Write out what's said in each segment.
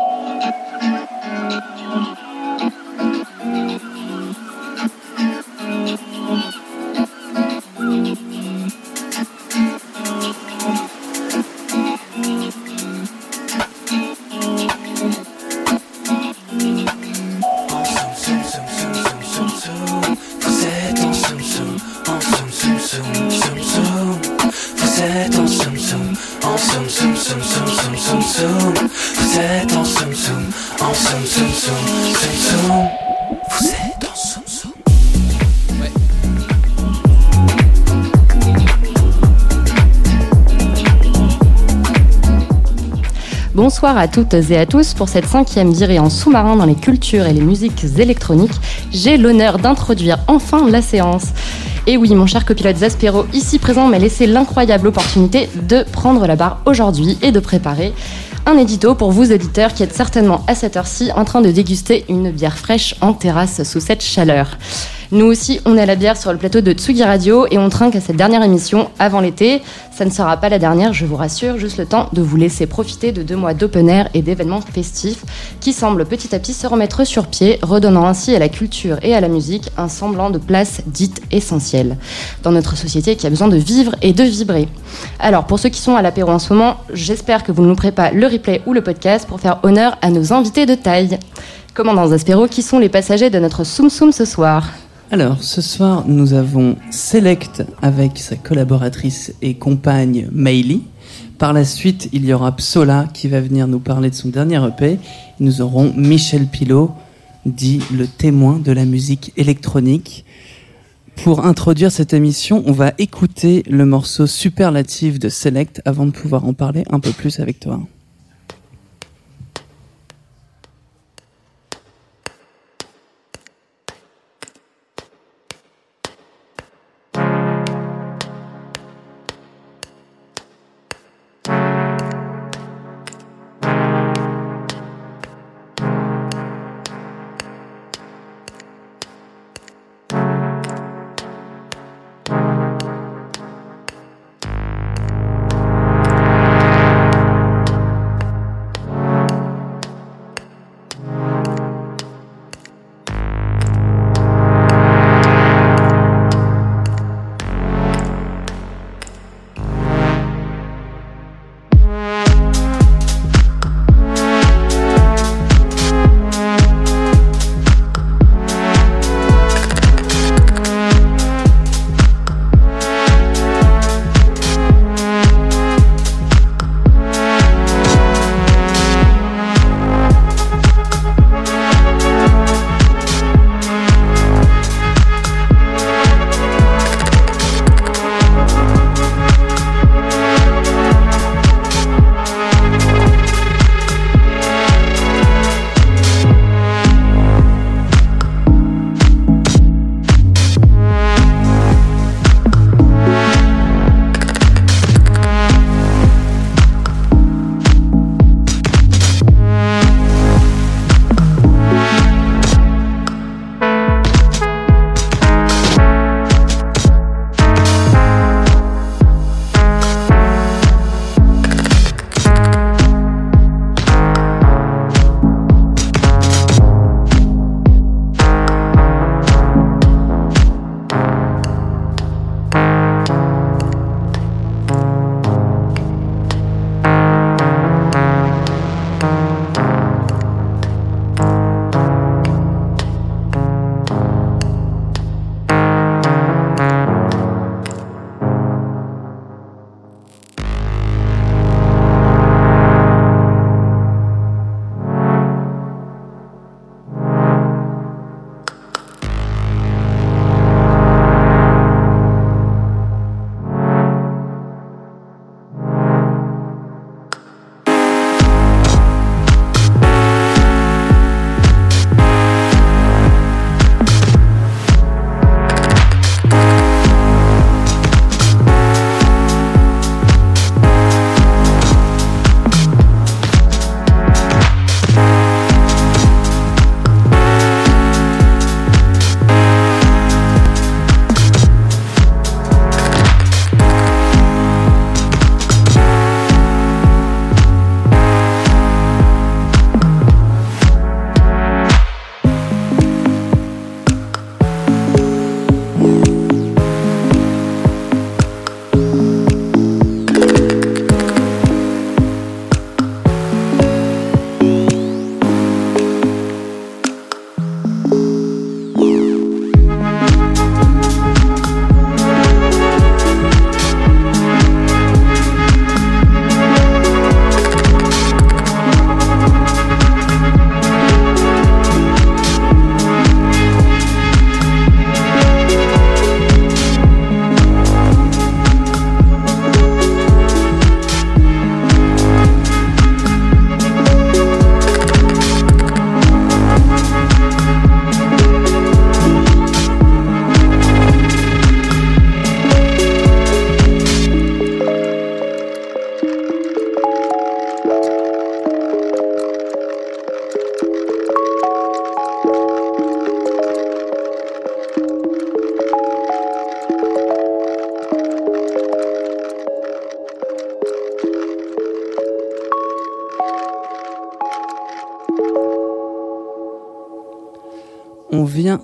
Oh. À toutes et à tous pour cette cinquième virée en sous-marin dans les cultures et les musiques électroniques. J'ai l'honneur d'introduire enfin la séance. Et oui, mon cher copilote Zaspero, ici présent, m'a laissé l'incroyable opportunité de prendre la barre aujourd'hui et de préparer un édito pour vous auditeurs qui êtes certainement à cette heure-ci en train de déguster une bière fraîche en terrasse sous cette chaleur. Nous aussi, on est à la bière sur le plateau de Tsugi Radio et on trinque à cette dernière émission avant l'été. Ça ne sera pas la dernière, je vous rassure, juste le temps de vous laisser profiter de deux mois d'open air et d'événements festifs qui semblent petit à petit se remettre sur pied, redonnant ainsi à la culture et à la musique un semblant de place dite essentielle dans notre société qui a besoin de vivre et de vibrer. Alors, pour ceux qui sont à l'apéro en ce moment, j'espère que vous ne louperez pas le replay ou le podcast pour faire honneur à nos invités de taille. Commandant Zaspero, qui sont les passagers de notre Soum Soum ce soir? Alors, ce soir, nous avons Select avec sa collaboratrice et compagne Meili. Par la suite, il y aura Psola qui va venir nous parler de son dernier EP. Nous aurons Michel Pilot, dit le témoin de la musique électronique. Pour introduire cette émission, on va écouter le morceau superlatif de Select avant de pouvoir en parler un peu plus avec toi.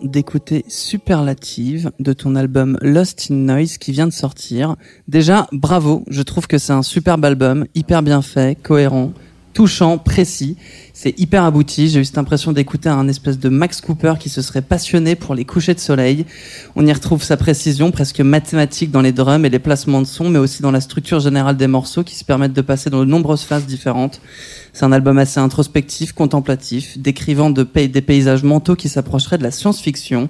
D'écouter Superlative de ton album Lost in Noise qui vient de sortir. Déjà, bravo, je trouve que c'est un superbe album, hyper bien fait, cohérent, touchant, précis. C'est hyper abouti. J'ai eu cette impression d'écouter un espèce de Max Cooper qui se serait passionné pour les couchers de soleil. On y retrouve sa précision presque mathématique dans les drums et les placements de son, mais aussi dans la structure générale des morceaux qui se permettent de passer dans de nombreuses phases différentes. C'est un album assez introspectif, contemplatif, décrivant de des paysages mentaux qui s'approcheraient de la science-fiction.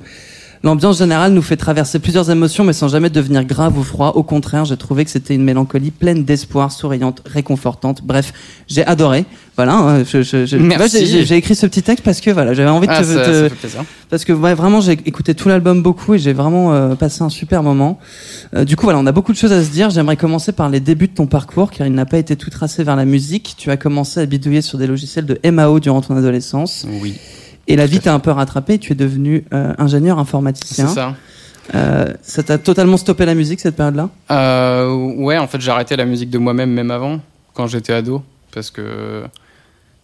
L'ambiance générale nous fait traverser plusieurs émotions, mais sans jamais devenir grave ou froid. Au contraire, j'ai trouvé que c'était une mélancolie pleine d'espoir, souriante, réconfortante. Bref, j'ai adoré. Voilà, hein, je, je, je... j'ai écrit ce petit texte parce que voilà, j'avais envie de ah, te, ça, te... Ça fait parce que ouais, vraiment j'ai écouté tout l'album beaucoup et j'ai vraiment euh, passé un super moment. Euh, du coup voilà, on a beaucoup de choses à se dire. J'aimerais commencer par les débuts de ton parcours car il n'a pas été tout tracé vers la musique. Tu as commencé à bidouiller sur des logiciels de MAO durant ton adolescence. Oui. Et la vie t'a un peu rattrapé, tu es devenu euh, ingénieur informaticien. C'est ça. Euh, ça t'a totalement stoppé la musique cette période-là? Euh, Ouais, en fait j'ai arrêté la musique de moi-même même avant, quand j'étais ado, parce que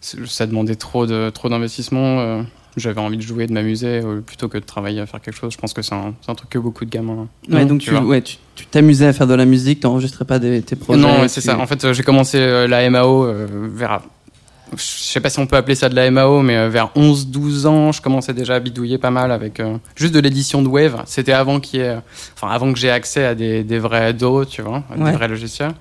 ça demandait trop de trop d'investissement. J'avais envie de jouer, de m'amuser, plutôt que de travailler à faire quelque chose. Je pense que c'est un, un, truc que beaucoup de gamins. Ouais, donc tu, ouais, t'amusais à faire de la musique, t'enregistrais pas des, tes projets Non, c'est ça. En fait, j'ai commencé la MAO vers je sais pas si on peut appeler ça de la MAO, mais euh, vers 11-12 ans, je commençais déjà à bidouiller pas mal avec euh, juste de l'édition de Wave. C'était avant qu'il enfin avant que j'ai accès à des, des vrais DO, tu vois, Ouais. des vrais logiciels.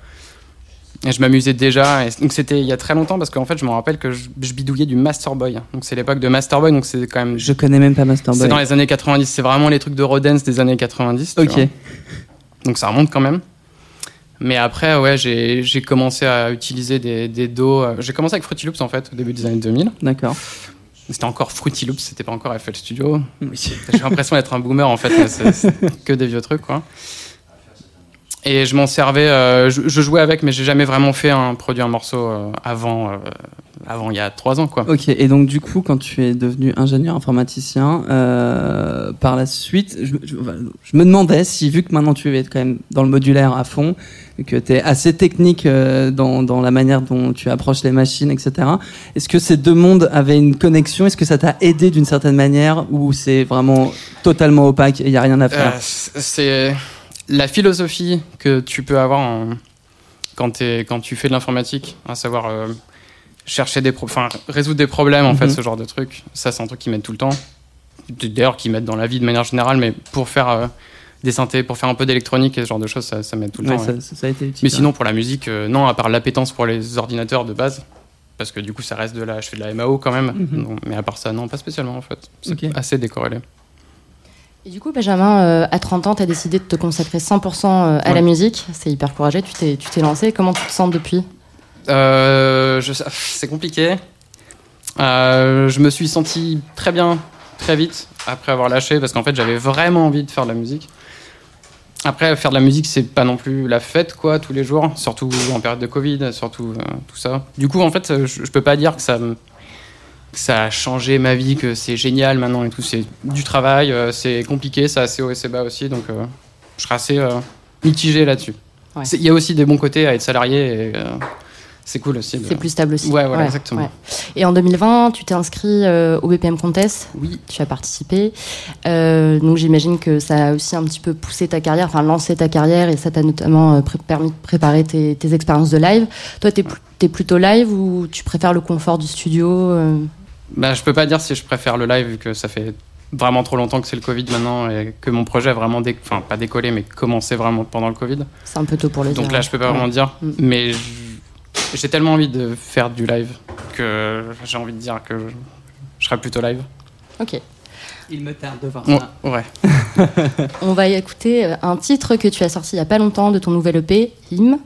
Et je m'amusais déjà. Et donc c'était il y a très longtemps parce qu'en fait, je me rappelle que je, je bidouillais du Masterboy. Donc c'est l'époque de Masterboy, donc c'est quand même. Je connais même pas Masterboy. C'est dans les années 90. C'est vraiment les trucs de Rodens des années 90. tu Ok. Donc ça remonte quand même. Mais après, ouais, j'ai commencé à utiliser des, des dos. euh, J'ai commencé avec Fruity Loops en fait au début des années 2000. D'accord. C'était encore Fruity Loops, c'était pas encore FL Studio. Oui. J'ai l'impression d'être un boomer en fait, mais c'est c'est que des vieux trucs quoi. Et je m'en servais, euh, je, je jouais avec, mais j'ai jamais vraiment fait un produit un morceau euh, avant, euh, avant il y a trois ans quoi. Ok, et donc du coup, quand tu es devenu ingénieur informaticien, euh, par la suite, je, je- voilà, je me demandais si, vu que maintenant tu es quand même dans le modulaire à fond, que tu es assez technique euh, dans, dans la manière dont tu approches les machines, etc., est-ce que ces deux mondes avaient une connexion? Est-ce que ça t'a aidé d'une certaine manière ou c'est vraiment totalement opaque et il n'y a rien à faire? Euh, c'est la philosophie que tu peux avoir en- quand, tu fais de l'informatique, à savoir chercher des enfin résoudre des problèmes en Mhm. fait, ce genre de truc. Ça, c'est un truc qui m'aide tout le temps. D'ailleurs, qui m'aide dans la vie de manière générale, mais pour faire euh, des synthés, pour faire un peu d'électronique et ce genre de choses, ça, ça m'aide tout le Ouais, temps. ça, ouais. ça- ça a été utile. Mais sinon, pour la musique, euh, non, à part l'appétence pour les ordinateurs de base. Parce que du coup, ça reste de la. Je fais de la MAO quand même. Mhm. Donc, mais à part ça, non, pas spécialement en fait. C'est assez décorrélé. Et du coup, Benjamin, euh, à 30 ans, tu as décidé de te consacrer 100% à Ouais. la musique. C'est hyper courageux. Tu t'es, tu t'es lancé. Comment tu te sens depuis? Euh, c'est compliqué. Euh, je me suis senti très bien très vite après avoir lâché parce qu'en fait j'avais vraiment envie de faire de la musique. Après faire de la musique c'est pas non plus la fête quoi tous les jours, surtout en période de Covid, surtout euh, tout ça. Du coup en fait je, je peux pas dire que ça me- que ça a changé ma vie, que c'est génial maintenant et tout. C'est du travail, euh, c'est compliqué, ça a assez haut et assez bas aussi donc euh, je serais assez mitigé là-dessus. Ouais. Il y a aussi des bons côtés à être salarié et c'est cool aussi. de- C'est plus stable aussi. Ouais, voilà, exactement. Et en 2020, tu t'es inscrit euh, au BPM Contest. Oui. Tu as participé. Euh, donc j'imagine que ça a aussi un petit peu poussé ta carrière, enfin lancé ta carrière, et ça t'a notamment euh, permis de préparer tes, tes expériences de live. Toi, t'es, t'es plutôt live ou tu préfères le confort du studio euh? Bah, je peux pas dire si je préfère le live vu que ça fait vraiment trop longtemps que c'est le Covid maintenant et que mon projet a vraiment, dé- enfin pas décollé mais commencé vraiment pendant le Covid. C'est un peu tôt pour le dire. Donc là, je peux pas Ouais. vraiment dire. Mm. Mais je- j'ai tellement envie de faire du live que j'ai envie de dire que je serais plutôt live. Ok. Il me tarde de voir ça. ouais. On va écouter euh, un titre que tu as sorti il y a pas longtemps de ton nouvel EP, Hymn.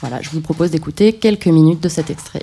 Voilà, je vous propose d'écouter quelques minutes de cet extrait.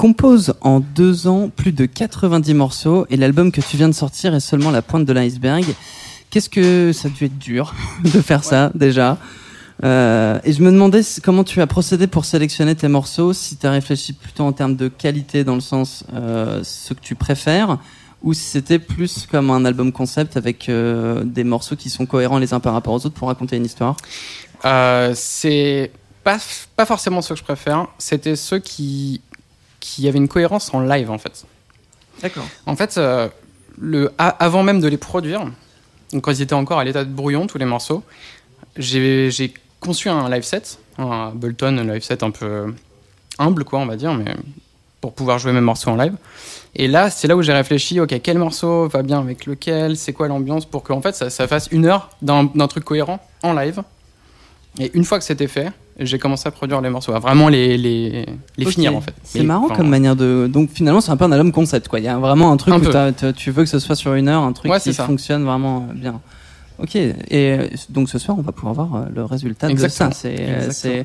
Composes en deux ans plus de 90 morceaux et l'album que tu viens de sortir est seulement la pointe de l'iceberg. Qu'est-ce que ça a dû être dur de faire ça déjà euh, et je me demandais comment tu as procédé pour sélectionner tes morceaux, si tu as réfléchi plutôt en termes de qualité dans le sens euh, ce que tu préfères, ou si c'était plus comme un album concept avec euh, des morceaux qui sont cohérents les uns par rapport aux autres pour raconter une histoire? c'est pas, pas forcément ce que je préfère, c'était ceux qui, qui avaient une cohérence en live en fait. D'accord. En fait, le, avant même de les produire, donc quand ils étaient encore à l'état de brouillon, tous les morceaux, j'ai conçu un live set, un Bolton live set un peu humble, quoi, on va dire, mais pour pouvoir jouer mes morceaux en live. Et là, c'est là où j'ai réfléchi, ok, quel morceau va bien avec lequel, c'est quoi l'ambiance, pour qu'en fait ça, fasse une heure d'un truc cohérent en live. Et une fois que c'était fait, j'ai commencé à produire les morceaux, à vraiment les, les, les finir en fait. C'est marrant comme manière de. Donc finalement, c'est un peu un album concept quoi. Il y a vraiment un truc où tu veux que ce soit sur une heure, un truc qui fonctionne vraiment bien. Ok, et euh, donc ce soir, on va pouvoir voir euh, le résultat de ça. C'est euh,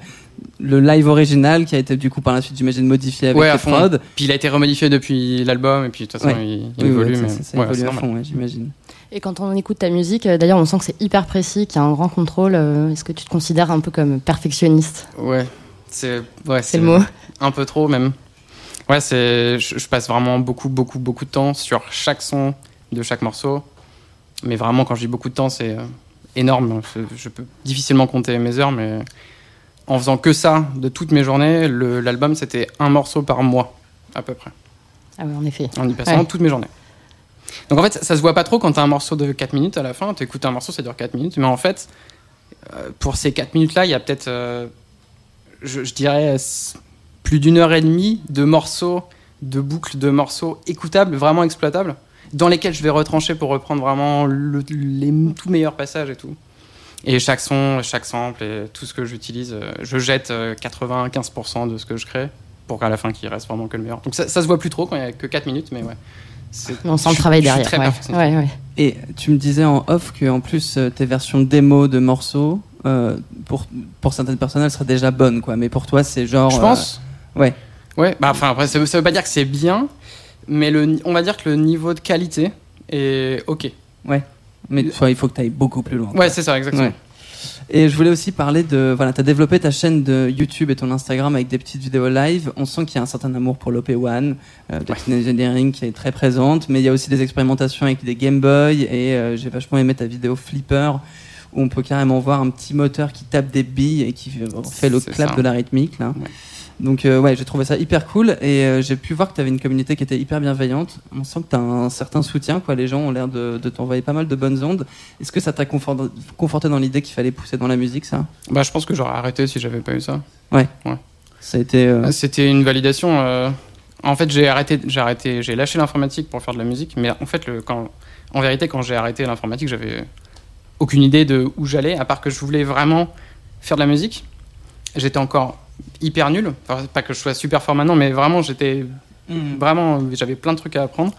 le live original qui a été du coup par la suite, j'imagine, modifié avec les prods. Puis il a été remodifié depuis l'album, et puis de toute façon, il, évolue. mais... ça, évolue à fond, j'imagine. Et quand on écoute ta musique, d'ailleurs, on sent que c'est hyper précis, qu'il y a un grand contrôle. Est-ce que tu te considères un peu comme perfectionniste? Ouais, c'est ouais, le mot. Un peu trop même. Ouais, c'est je, je passe vraiment beaucoup, beaucoup, beaucoup de temps sur chaque son de chaque morceau mais vraiment, quand je dis beaucoup de temps, c'est euh, énorme. Je, peux difficilement compter mes heures, mais en faisant que ça de toutes mes journées, l'album, c'était un morceau par mois, à peu près. Ah oui, en effet. En y passant toutes mes journées. Donc en fait, ça se voit pas trop quand tu as un morceau de 4 minutes à la fin. Tu écoutes un morceau, ça dure 4 minutes. Mais en fait, euh, pour ces 4 minutes-là, il y a peut-être, euh, je, dirais, plus d'une heure et demie de morceaux, de boucles de morceaux écoutables, vraiment exploitables dans lesquels je vais retrancher pour reprendre vraiment les tout meilleurs passages et tout. Et chaque son, chaque sample et tout ce que j'utilise, euh, je jette 95% euh, de ce que je crée pour qu'à la fin, qu'il reste vraiment que le meilleur. Donc ça, ça se voit plus trop quand il n'y a que 4 minutes, mais ouais. On sent le travail derrière. Et tu me disais en off qu'en plus, euh, tes versions démo de morceaux, pour, pour certaines personnes, elles seraient déjà bonnes, quoi. Mais pour toi, c'est genre. Je pense. Ouais. Ouais, bah enfin, après, ça veut, ça veut pas dire que c'est bien, mais le, on va dire que le niveau de qualité est ok. Ouais. Mais il faut que tu ailles beaucoup plus loin. Ouais, c'est ça, exactement. Et je voulais aussi parler de. Voilà, tu as développé ta chaîne de YouTube et ton Instagram avec des petites vidéos live. On sent qu'il y a un certain amour pour l'OP1, euh, de ouais. Engineering qui est très présente, mais il y a aussi des expérimentations avec des Game Boy et euh, j'ai vachement aimé ta vidéo Flipper où on peut carrément voir un petit moteur qui tape des billes et qui fait le clap de la rythmique. Là. Donc euh, ouais, j'ai trouvé ça hyper cool et euh, j'ai pu voir que tu avais une communauté qui était hyper bienveillante. On sent que tu as un certain soutien, quoi. Les gens ont l'air de, t'envoyer pas mal de bonnes ondes. Est-ce que ça t'a conforté dans l'idée qu'il fallait pousser dans la musique, ça? Bah, je pense que j'aurais arrêté si j'avais pas eu ça. Ouais. ouais. Ça a été. Euh, C'était une validation. En fait, j'ai arrêté, j'ai arrêté, j'ai lâché l'informatique pour faire de la musique, mais en fait, le, quand, en vérité, quand j'ai arrêté l'informatique, j'avais aucune idée de où j'allais, à part que je voulais vraiment faire de la musique. J'étais encore hyper nul. pas que je sois super fort maintenant, mais vraiment, j'étais hmm. vraiment, j'avais plein de trucs à apprendre.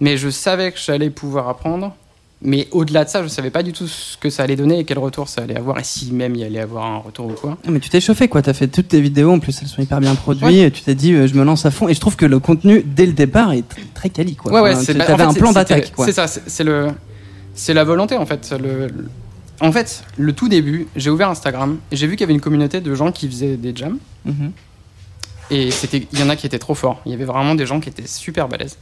Mais je savais que j'allais pouvoir apprendre. Mais au-delà de ça, je savais pas du tout ce que ça allait donner et quel retour ça allait avoir, et si même il allait avoir un retour ou quoi. Ah, mais tu t'es chauffé, quoi. T'as fait toutes tes vidéos, en plus elles sont hyper bien produites, et tu t'es dit, euh, je me lance à fond. Et je trouve que le contenu, dès le départ, est très quali, quoi. Ouais, ouais, c'est, t'avais un plan d'attaque, quoi. C'est ça, c'est, le, c'est la volonté, en fait. Le, en fait, le tout début, j'ai ouvert Instagram et j'ai vu qu'il y avait une communauté de gens qui faisaient des jams. Mhm. Et c'était, il y en a qui étaient trop forts. Il y avait vraiment des gens qui étaient super balèzes.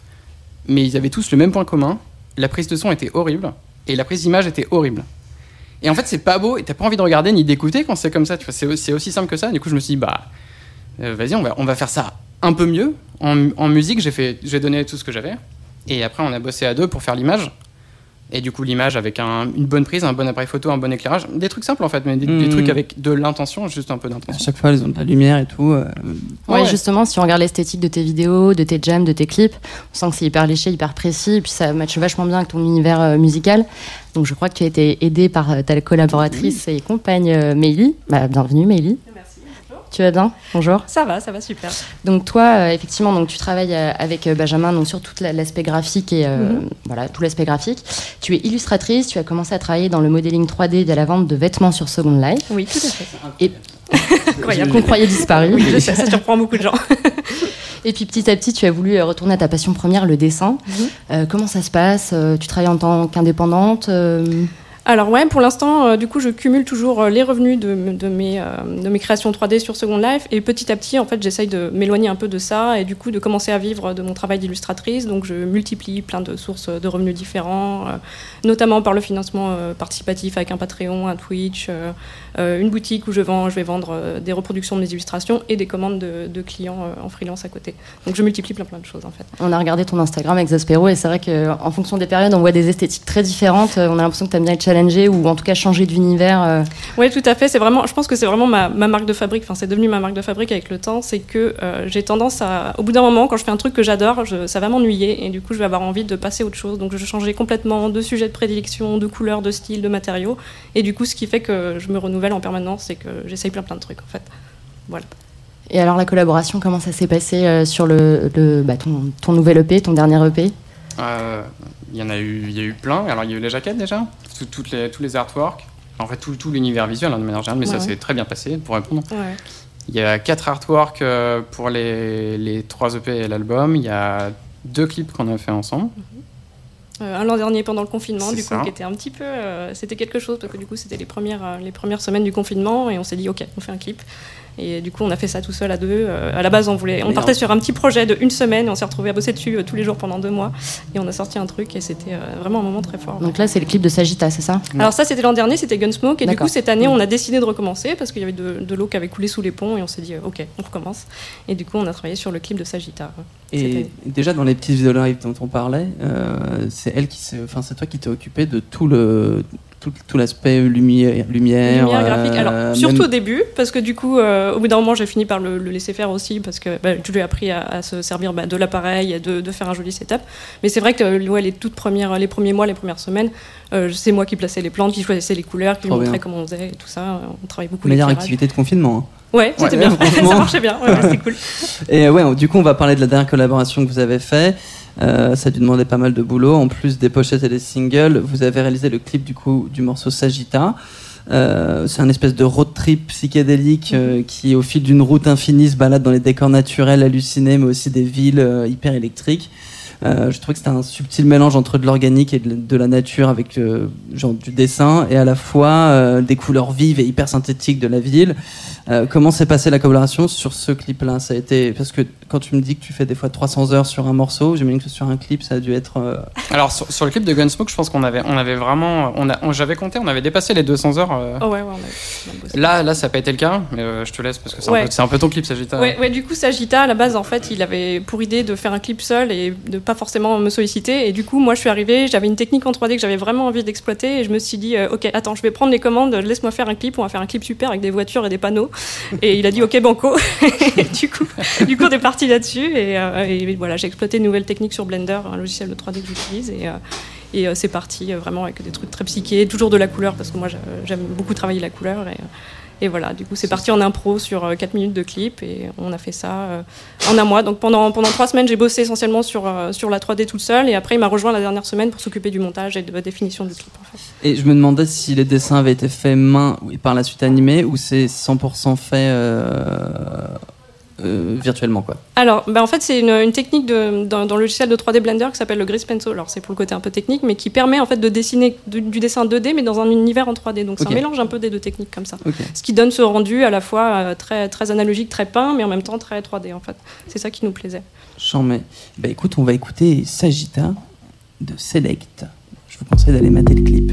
Mais ils avaient tous le même point commun. La prise de son était horrible et la prise d'image était horrible. Et en fait, c'est pas beau et t'as pas envie de regarder ni d'écouter quand c'est comme ça. Tu vois, c'est, aussi simple que ça. Du coup, je me suis dit, bah, euh, vas-y, on va, on va faire ça un peu mieux. En, en musique, j'ai, fait, j'ai donné tout ce que j'avais. Et après, on a bossé à deux pour faire l'image. Et du coup, l'image avec une bonne prise, un bon appareil photo, un bon éclairage. Des truks simples en fait, mais des, hmm. trucs avec de l'intention, juste un peu d'intention. À chaque fois, ils ont de la lumière et tout. Euh, ouais, justement, si on regarde l'esthétique de tes vidéos, de tes jams, de tes clips, on sent que c'est hyper léché, hyper précis, et puis ça matche vachement bien avec ton univers euh, musical. Donc je crois que tu as été aidé par euh, ta collaboratrice et compagne Meili. Bah, bienvenue Meili. Tu vas bien Bonjour. Ça va, ça va super. Donc toi, euh, effectivement, donc tu travailles euh, avec euh, Benjamin donc sur tout l'aspect graphique et mhm. voilà tout l'aspect graphique. Tu es illustratrice. Tu as commencé à travailler dans le modeling 3D de la vente de vêtements sur Second Life. Oui, tout à fait. Et qu'on croyait disparu. Oui, ça surprend beaucoup de gens. Et puis petit à petit, tu as voulu retourner à ta passion première, le dessin. Mhm. Comment ça se passe? Tu travailles en tant qu'indépendante Alors ouais, pour l'instant, euh, du coup, je cumule toujours euh, les revenus de, mes, euh, de mes créations 3D sur Second Life et petit à petit, en fait, j'essaye de m'éloigner un peu de ça et du coup de commencer à vivre de mon travail d'illustratrice. Donc je multiplie plein de sources de revenus différents, notamment par le financement participatif avec un Patreon, un Twitch, une boutique où je, vends, je vais vendre euh, des reproductions de mes illustrations et des commandes de, de clients euh, en freelance à côté. Donc je multiplie plein plein de choses en fait. On a regardé ton Instagram avec Zaspero et c'est vrai qu'en fonction des périodes, on voit des esthétiques très différentes. Euh, On a l'impression que tu aimes bien être challengé ou en tout cas changer d'univers. euh. Oui, tout à fait. C'est vraiment, je pense que c'est vraiment ma, ma marque de fabrique. Enfin, c'est devenu ma marque de fabrique avec le temps. C'est que euh, j'ai tendance à, au bout d'un moment, quand je fais un truc que j'adore, ça va m'ennuyer et du coup, je vais avoir envie de passer à autre chose. Donc, je changeais complètement de sujet de prédilection, de couleur, de style, de matériaux. Et du coup, ce qui fait que je me renouvelle en permanence, c'est que j'essaye plein plein de trucs en fait. Et alors la collaboration, comment ça s'est passé euh, sur le, le- bah, ton, ton nouvel EP, ton dernier EP Euh, Il y en a eu, il y a eu plein. Alors il y a eu les jaquettes déjà, tout- toutes les, tous les artworks. En fait, tout, tout l'univers visuel hein, de manière générale, mais Ouais, ça ouais. s'est très bien passé pour répondre. Ouais. Il y a quatre artworks euh, pour les, les trois EP et l'album. Il y a deux clips qu'on a fait ensemble. Euh, un l'an dernier pendant le confinement, du coup, qui était un petit peu, euh, c'était quelque chose parce que du coup, c'était les premières, euh, les premières semaines du confinement et on s'est dit, ok, on fait un clip. Et du coup, on a fait ça tout seul à deux. Euh, à la base, on voulait, on partait sur un petit projet de une semaine. Et on s'est retrouvé à bosser dessus euh, tous les jours pendant deux mois et on a sorti un truc et c'était euh, vraiment un moment très fort. Donc là, c'est le clip de Sagitta, c'est ça? Alors ça, c'était l'an dernier, c'était Gunsmoke. Et du coup, cette année, on a décidé de recommencer parce qu'il y avait de, de l'eau qui avait coulé sous les ponts et on s'est dit, ok, on recommence. Et du coup, on a travaillé sur le clip de Sagitta. Et déjà dans les petits vidéos live dont on parlait, euh, c'est elle qui, enfin c'est toi qui t'es occupé de tout le tout, tout l'aspect lumière, lumière, Lumière graphique. euh, Alors, surtout même- au début, parce que du coup, euh, au bout d'un moment, j'ai fini par le, le laisser faire aussi, parce que bah, je lui ai appris à, à se servir bah, de l'appareil, de, de faire un joli setup. Mais c'est vrai que euh, ouais, les toutes premières, les premiers mois, les premières semaines, euh, c'est moi qui plaçais les plantes, qui choisissais les couleurs, qui lui montrais comment on faisait et tout ça. On travaille beaucoup meilleure activité de confinement. hein. Ouais, c'était Ouais, bien. ça marchait bien. Ouais, c'était cool. Et euh, ouais, du coup, on va parler de la dernière collaboration que vous avez fait. Euh, ça a dû demander pas mal de boulot. En plus des pochettes et des singles, vous avez réalisé le clip du coup du morceau Sagitta. Euh, c'est un espèce de road trip psychédélique euh, qui, au fil d'une route infinie, se balade dans les décors naturels hallucinés, mais aussi des villes hyper électriques. Je trouvais que c'était un subtil mélange entre de l'organique et de, la nature avec genre du dessin et à la fois des couleurs vives et hyper synthétiques de la ville. Euh, comment s'est passée la collaboration sur ce clip-là? Ça a été parce que quand tu me dis que tu fais des fois 300 heures sur un morceau, j'imagine que sur un clip ça a dû être. euh, Alors sur, sur le clip de Gunsmoke, je pense qu'on avait, on avait vraiment, on a, on- j'avais compté, on avait dépassé les 200 heures. euh. Oh ouais, ouais, on a, on a bossé. Là, là, ça n'a pas été le cas, mais euh, je te laisse parce que c'est un Ouais. peu- c'est un, peu ton clip, Sagitta. Ouais, ouais, du coup, Sagita, à la base, en fait, il avait pour idée de faire un clip seul et de pas forcément me solliciter. Et du coup, moi, je suis arrivée, j'avais une technique en 3D que j'avais vraiment envie d'exploiter. Et je me suis dit, euh, OK, attends, je vais prendre les commandes, laisse-moi faire un clip. On va faire un clip super avec des voitures et des panneaux. Et il a dit, OK, banco. du coup, du coup, on est parti là-dessus. Et, euh, et voilà, j'ai exploité une nouvelle technique sur Blender, un logiciel de 3D que j'utilise. Et, euh, euh, c'est parti vraiment avec des trucs très psychés, toujours de la couleur, parce que moi, j'a- j'aime beaucoup travailler la couleur. Et voilà, du coup, c'est parti en impro sur euh, 4 minutes de clip et on a fait ça euh, en un mois. Donc pendant, pendant 3 semaines, j'ai bossé essentiellement sur, euh, sur la 3D toute seule et après, il m'a rejoint la dernière semaine pour s'occuper du montage et de la définition du clip. En fait. Et je me demandais si les dessins avaient été faits main et par la suite animés ou c'est 100% fait euh, euh, virtuellement quoi. Alors, ben, en fait, c'est une, une technique de, dans, dans le logiciel de 3D Blender qui s'appelle le Grease Pencil. Alors, c'est pour le côté un peu technique, mais qui permet en fait de dessiner du, du dessin 2D, mais dans un univers en 3D. Donc, c'est Ok. un mélange un peu des deux techniques comme ça. Ce qui donne ce rendu à la fois euh, très, très analogique, très peint, mais en même temps très 3D en fait. C'est ça qui nous plaisait. J'en mets. Bah écoute, on va écouter Sagitta de Select. Je vous conseille d'aller mater le clip.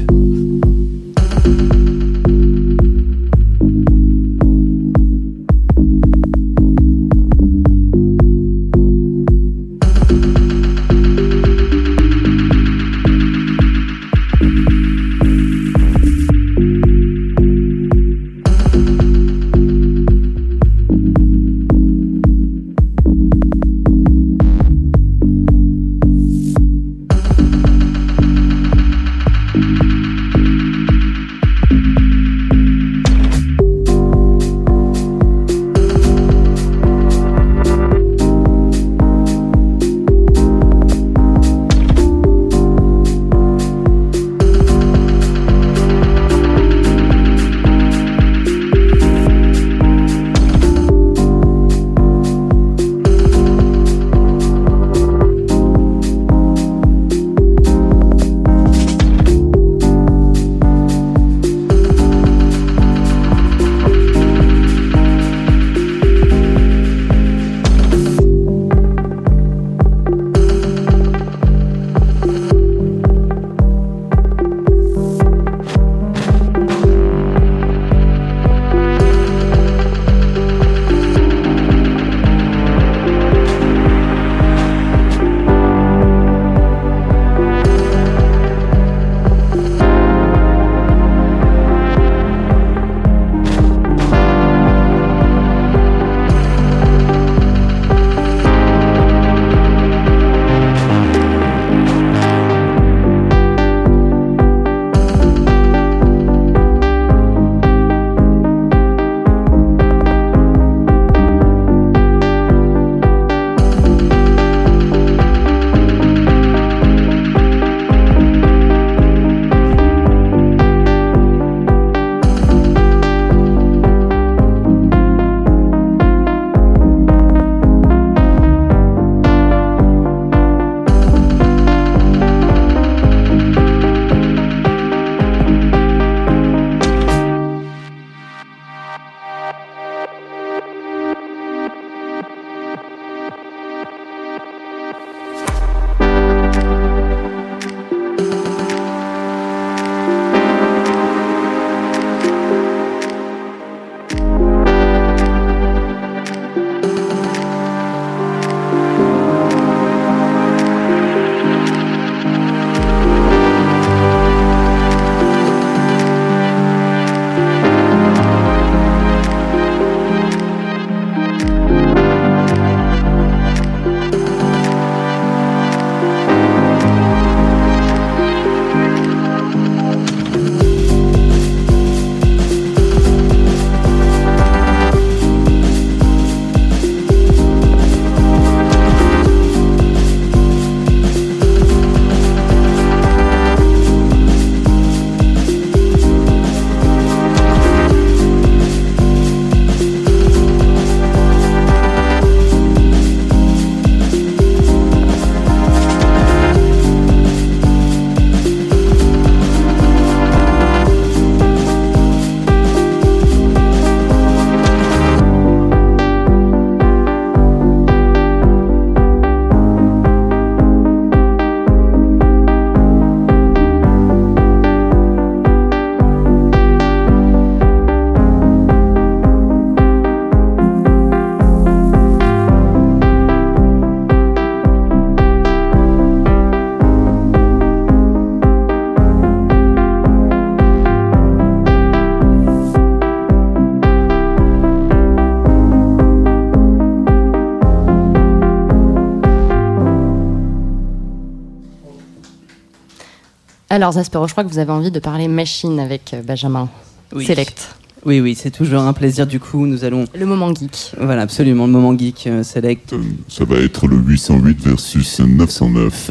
Alors Zaspero, je crois que vous avez envie de parler machine avec euh, Benjamin. Oui. Select. Oui, oui, c'est toujours un plaisir. Du coup, nous allons. Le moment geek. Voilà, absolument, le moment geek euh, select. Euh, Ça va être le 808 versus 909.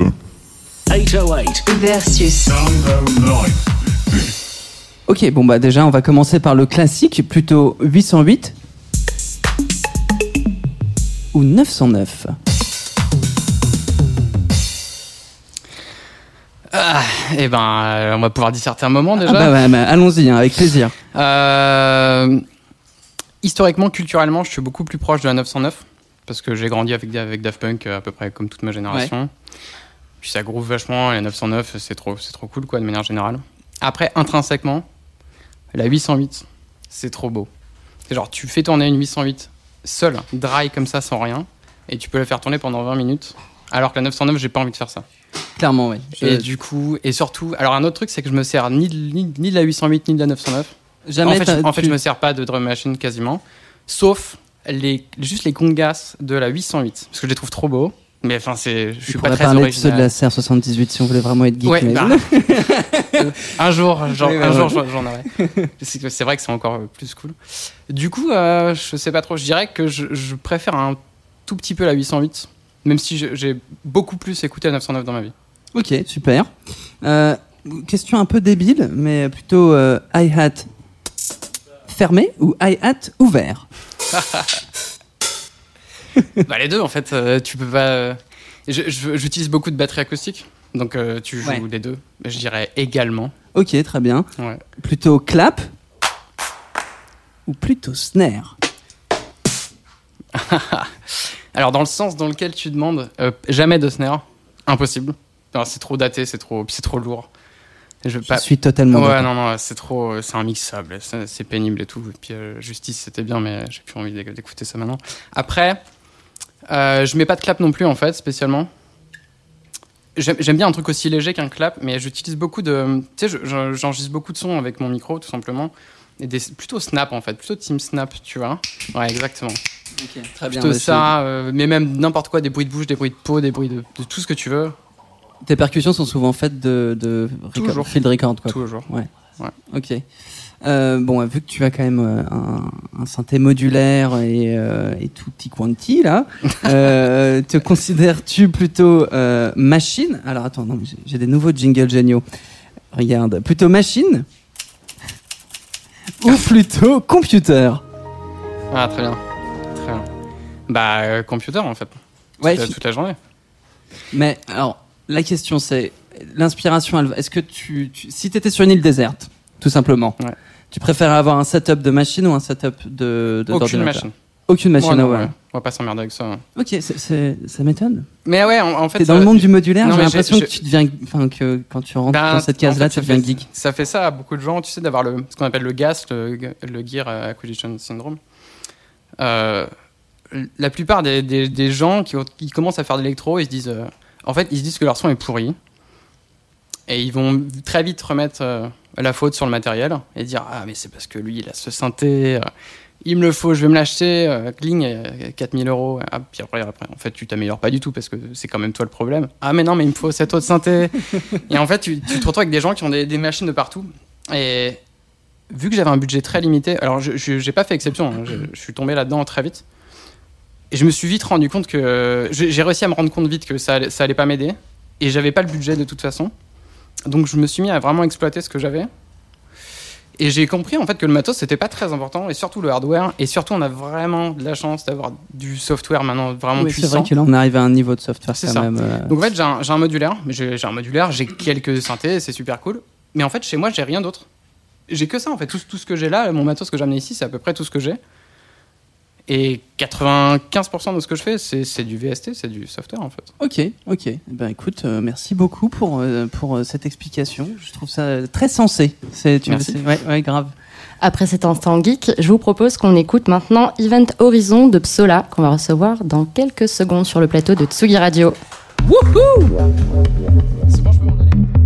808. versus Ok, bon, bah déjà, on va commencer par le classique, plutôt 808 ou 909. Eh ben, euh, on va pouvoir disserter un moment déjà. Ah bah, bah, bah, allons-y, hein, avec plaisir. Euh, historiquement, culturellement, je suis beaucoup plus proche de la 909 parce que j'ai grandi avec, avec Daft Punk euh, à peu près comme toute ma génération. Puis ça groove vachement et la 909, c'est trop, c'est trop cool quoi de manière générale. Après, intrinsèquement, la 808, c'est trop beau. C'est genre, tu fais tourner une 808 seule, dry comme ça, sans rien, et tu peux la faire tourner pendant 20 minutes. Alors que la 909, j'ai pas envie de faire ça. Clairement, oui. Je- Et du coup, et surtout, alors un autre truc, c'est que je me sers ni de, ni, ni de la 808 ni de la 909. Jamais en fait, je, en fait, je me sers pas de drum machine quasiment, sauf les, juste les congas de la 808, parce que je les trouve trop beaux. Mais enfin, c'est, je suis pas très parler ceux de original. la CR78 si on voulait vraiment être geek. Ouais, mais- bah, un jour, j'en, Oui, un ouais, jour, j'en- j'en aurai. C'est vrai que c'est encore plus cool. Du coup, euh, je sais pas trop. Je dirais que je, je préfère un tout petit peu la 808, même si j'ai beaucoup plus écouté la 909 dans ma vie. Ok, super. Euh, question un peu débile, mais plutôt euh, hi-hat fermé ou hi-hat ouvert? Bah, les deux, en fait, euh, tu peux pas. euh, J'utilise beaucoup de batteries acoustiques, donc tu joues Ouais. les deux. Je dirais également. Ok, très bien. Ouais. Plutôt clap ou plutôt snare? Alors, dans le sens dans lequel tu demandes, euh, jamais de snare, impossible. Non, C'est trop daté, c'est trop, c'est trop lourd. Je suis totalement Ouais, non, non, c'est trop, euh, c'est un mixable, c'est c'est pénible et tout. Et puis euh, Justice, c'était bien, mais j'ai plus envie d'éc- d'écouter ça maintenant. Après, euh, je mets pas de clap non plus en fait, spécialement. J'aime j'aime bien un truc aussi léger qu'un clap, mais j'utilise beaucoup de, tu sais, je- je- j'enregistre beaucoup de sons avec mon micro, tout simplement, et des, plutôt snap en fait, plutôt team snap, tu vois. Ouais, exactement. Ok, très bien. Plutôt ouais, ça, euh, mais même n'importe quoi, des bruits de bouche, des bruits de peau, des bruits de, de tout ce que tu veux, Tes percussions sont souvent faites de, de record- Toujours. field record, quoi. toujours. Ok. Euh, bon, vu que tu as quand même euh, un, un synthé modulaire et, euh, et tutti quanti là, te considères-tu plutôt machine? Alors attends, non, j'ai- j'ai des nouveaux jingles géniaux. Regarde, plutôt machine? Ou plutôt computer? Ah, très bien. Bah, euh, computer en fait. Ouais, toute, toute la journée. Mais alors, la question c'est l'inspiration. Est-ce que tu, tu- si tu étais sur une île déserte, tout simplement, Ouais. tu préfères avoir un setup de machine ou un setup de, de Aucune machine. Aucune machine. Ouais, ah non, ouais. On va pas s'emmerder avec ça. Ok, ça m'étonne. Mais ouais, en, en fait. T'es dans le monde du modulaire, j'ai l'impression que tu deviens, enfin que quand tu rentres Ben, dans cette en case-là, fait, tu ça deviens geek. Ça fait ça à beaucoup de gens, tu sais, d'avoir le, ce qu'on appelle le GAS, le, le Gear Acquisition Syndrome. Euh, la plupart des, des- des gens qui, qui commencent à faire de l'électro, ils se disent. euh, en fait, ils se disent que leur son est pourri. Et ils vont très vite remettre euh, la faute sur le matériel et dire Ah, mais c'est parce que lui, il a ce synthé. il me le faut, je vais me l'acheter. Kling, euh, 4000 euros. Ah, puis après, après, en fait, tu t'améliores pas du tout parce que c'est quand même toi le problème. Ah, mais non, mais il me faut cette autre synthé. Et en fait, tu, tu te retrouves avec des gens qui ont des, des machines de partout. Et vu que j'avais un budget très limité, alors je j'ai pas fait exception, hein, je, je suis tombé là-dedans très vite. Et je me suis vite rendu compte que. J'ai réussi à me rendre compte vite que ça allait, ça allait pas m'aider. Et j'avais pas le budget de toute façon. Donc je me suis mis à vraiment exploiter ce que j'avais. Et j'ai compris en fait que le matos c'était pas très important, et surtout le hardware. Et surtout, on a vraiment de la chance d'avoir du software maintenant vraiment Oui, c'est puissant. vrai que là, on arrive à un niveau de software C'est quand ça. même. euh, Donc en fait, j'ai un, un modulaire, j'ai un modulaire, j'ai quelques synthés, c'est super cool. Mais en fait, chez moi, j'ai rien d'autre. J'ai que ça en fait. Tout, tout ce que j'ai là, mon matos que j'ai amené ici, c'est à peu près tout ce que j'ai. Et 95% de ce que je fais, c'est c'est du VST, c'est du software en fait. Ok, ok. Ben écoute, euh, merci beaucoup pour euh, pour euh, cette explication. Je trouve ça très sensé. C'est ouais, ouais, grave. Après cet instant geek, je vous propose qu'on écoute maintenant Event Horizon de Psola, qu'on va recevoir dans quelques secondes sur le plateau de Tsugi Radio. C'est bon, je peux m'en aller?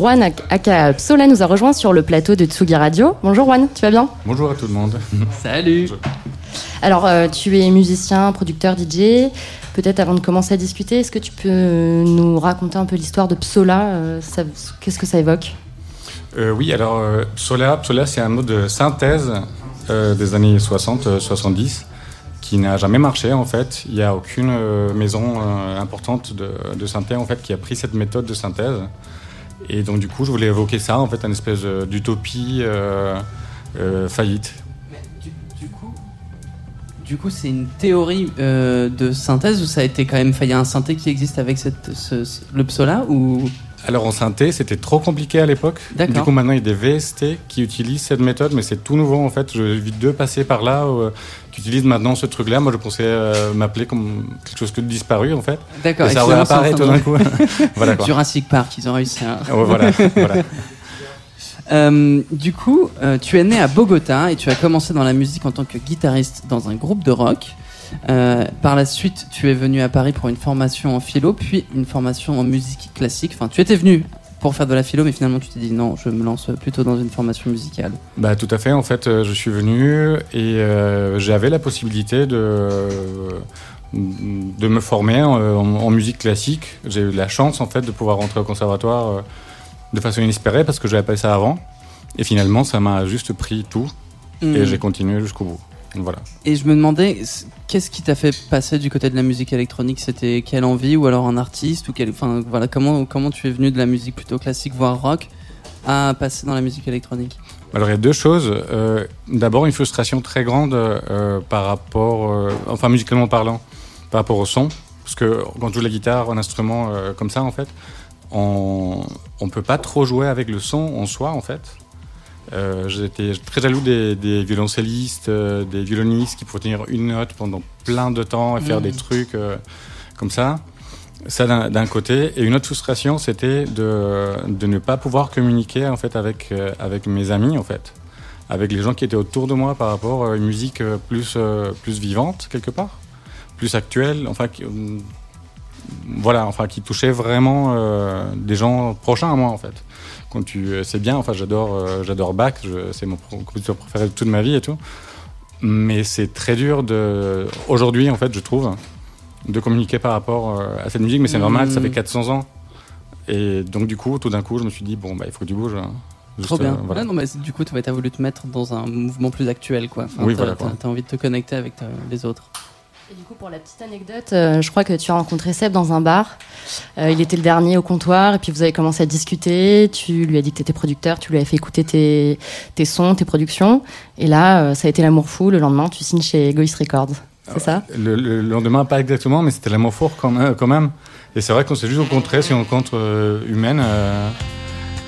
Juan Aka Psola nous a rejoint sur le plateau de Tsugi Radio. Bonjour Juan, tu vas bien? Bonjour à tout le monde. Salut. Alors, euh, tu es musicien, producteur, DJ. Peut-être avant de commencer à discuter, est-ce que tu peux nous raconter un peu l'histoire de Psola euh, Qu'est-ce que ça évoque? Euh, oui, alors euh, Psola, Psola c'est un mot de synthèse euh, des années 60-70 qui n'a jamais marché en fait. Il n'y a aucune euh, maison euh, importante de, de synthèse en fait qui a pris cette méthode de synthèse. Et donc du coup, je voulais évoquer ça en fait, une espèce euh, d'utopie euh, euh, faillite. Du, coup, c'est une théorie de synthèse ou ça a été quand même. Il un synthé qui existe avec le psola ou Alors en synthé, c'était trop compliqué à l'époque. Du coup, maintenant, il y a des VST qui utilisent cette méthode, mais c'est tout nouveau en fait. J'ai vu deux passer par là euh, qui utilisent maintenant ce truc-là. Moi, je pensais euh, m'appeler comme quelque chose que de disparu en fait. D'accord. Et ça réapparaît tout d'un coup. voilà quoi. Jurassic Park, ils ont réussi à. Ouais, voilà, voilà. Euh, du coup, tu es né à Bogota et tu as commencé dans la musique en tant que guitariste dans un groupe de rock. Euh, par la suite, tu es venu à Paris pour une formation en philo, puis une formation en musique classique. Enfin, tu étais venu pour faire de la philo, mais finalement, tu t'es dit non, je me lance plutôt dans une formation musicale. Bah, tout à fait. En fait, euh, je suis venu et euh, j'avais la possibilité de, de me former en, musique classique. J'ai eu la chance en fait de pouvoir rentrer au conservatoire de façon inespérée parce que j'avais pas ça avant. Et finalement, ça m'a juste pris tout et Hmm. j'ai continué jusqu'au bout. Voilà. Et je me demandais, qu'est-ce qui t'a fait passer du côté de la musique électronique? C'était quelle envie ou alors un artiste ou quel, enfin voilà, comment comment tu es venu de la musique plutôt classique voire rock à passer dans la musique électronique? Alors il y a deux choses. Euh, D'abord une frustration très grande euh, par rapport, euh, enfin musicalement parlant, par rapport au son, parce que quand on joue la guitare, un instrument comme ça en fait, on on peut pas trop jouer avec le son en soi en fait. Euh, J'étais très jaloux des, des violoncellistes, euh, des violonistes qui pouvaient tenir une note pendant plein de temps et faire Mhm. des trucs euh, comme ça. Ça d'un côté. Et une autre frustration, c'était de, de ne pas pouvoir communiquer en fait avec, avec mes amis en fait. Avec les gens qui étaient autour de moi par rapport à une musique plus, plus vivante quelque part, plus actuelle, enfin qui, voilà, enfin qui touchait vraiment des gens prochains à moi en fait. Quand tu, euh, c'est bien, enfin j'adore, euh, j'adore Bach, c'est mon compositeur préféré de toute ma vie et tout. Mais c'est très dur de, aujourd'hui en fait, je trouve, de communiquer par rapport euh, à cette musique. Mais c'est normal, ça fait 400 ans. Et donc du coup, tout d'un coup, je me suis dit bon bah il faut que tu bouges. hein. Juste, Trop bien. euh, voilà. Non, mais du coup, tu as voulu te mettre dans un mouvement plus actuel, quoi. Enfin, Oui, voilà, t'as- T'as envie de te connecter avec ta- les autres. Et du coup, pour la petite anecdote, euh, je crois que tu as rencontré Seb dans un bar. Euh, il était le dernier au comptoir, et puis vous avez commencé à discuter. Tu lui as dit que tu étais producteur, tu lui as fait écouter tes, tes sons, tes productions. Et là, euh, ça a été l'amour fou. Le lendemain, tu signes chez Egoist Records. C'est ça? Le, le lendemain, pas exactement, mais c'était l'amour fort quand même. Quand même. Et c'est vrai qu'on s'est juste rencontrés, c'est une rencontre humaine.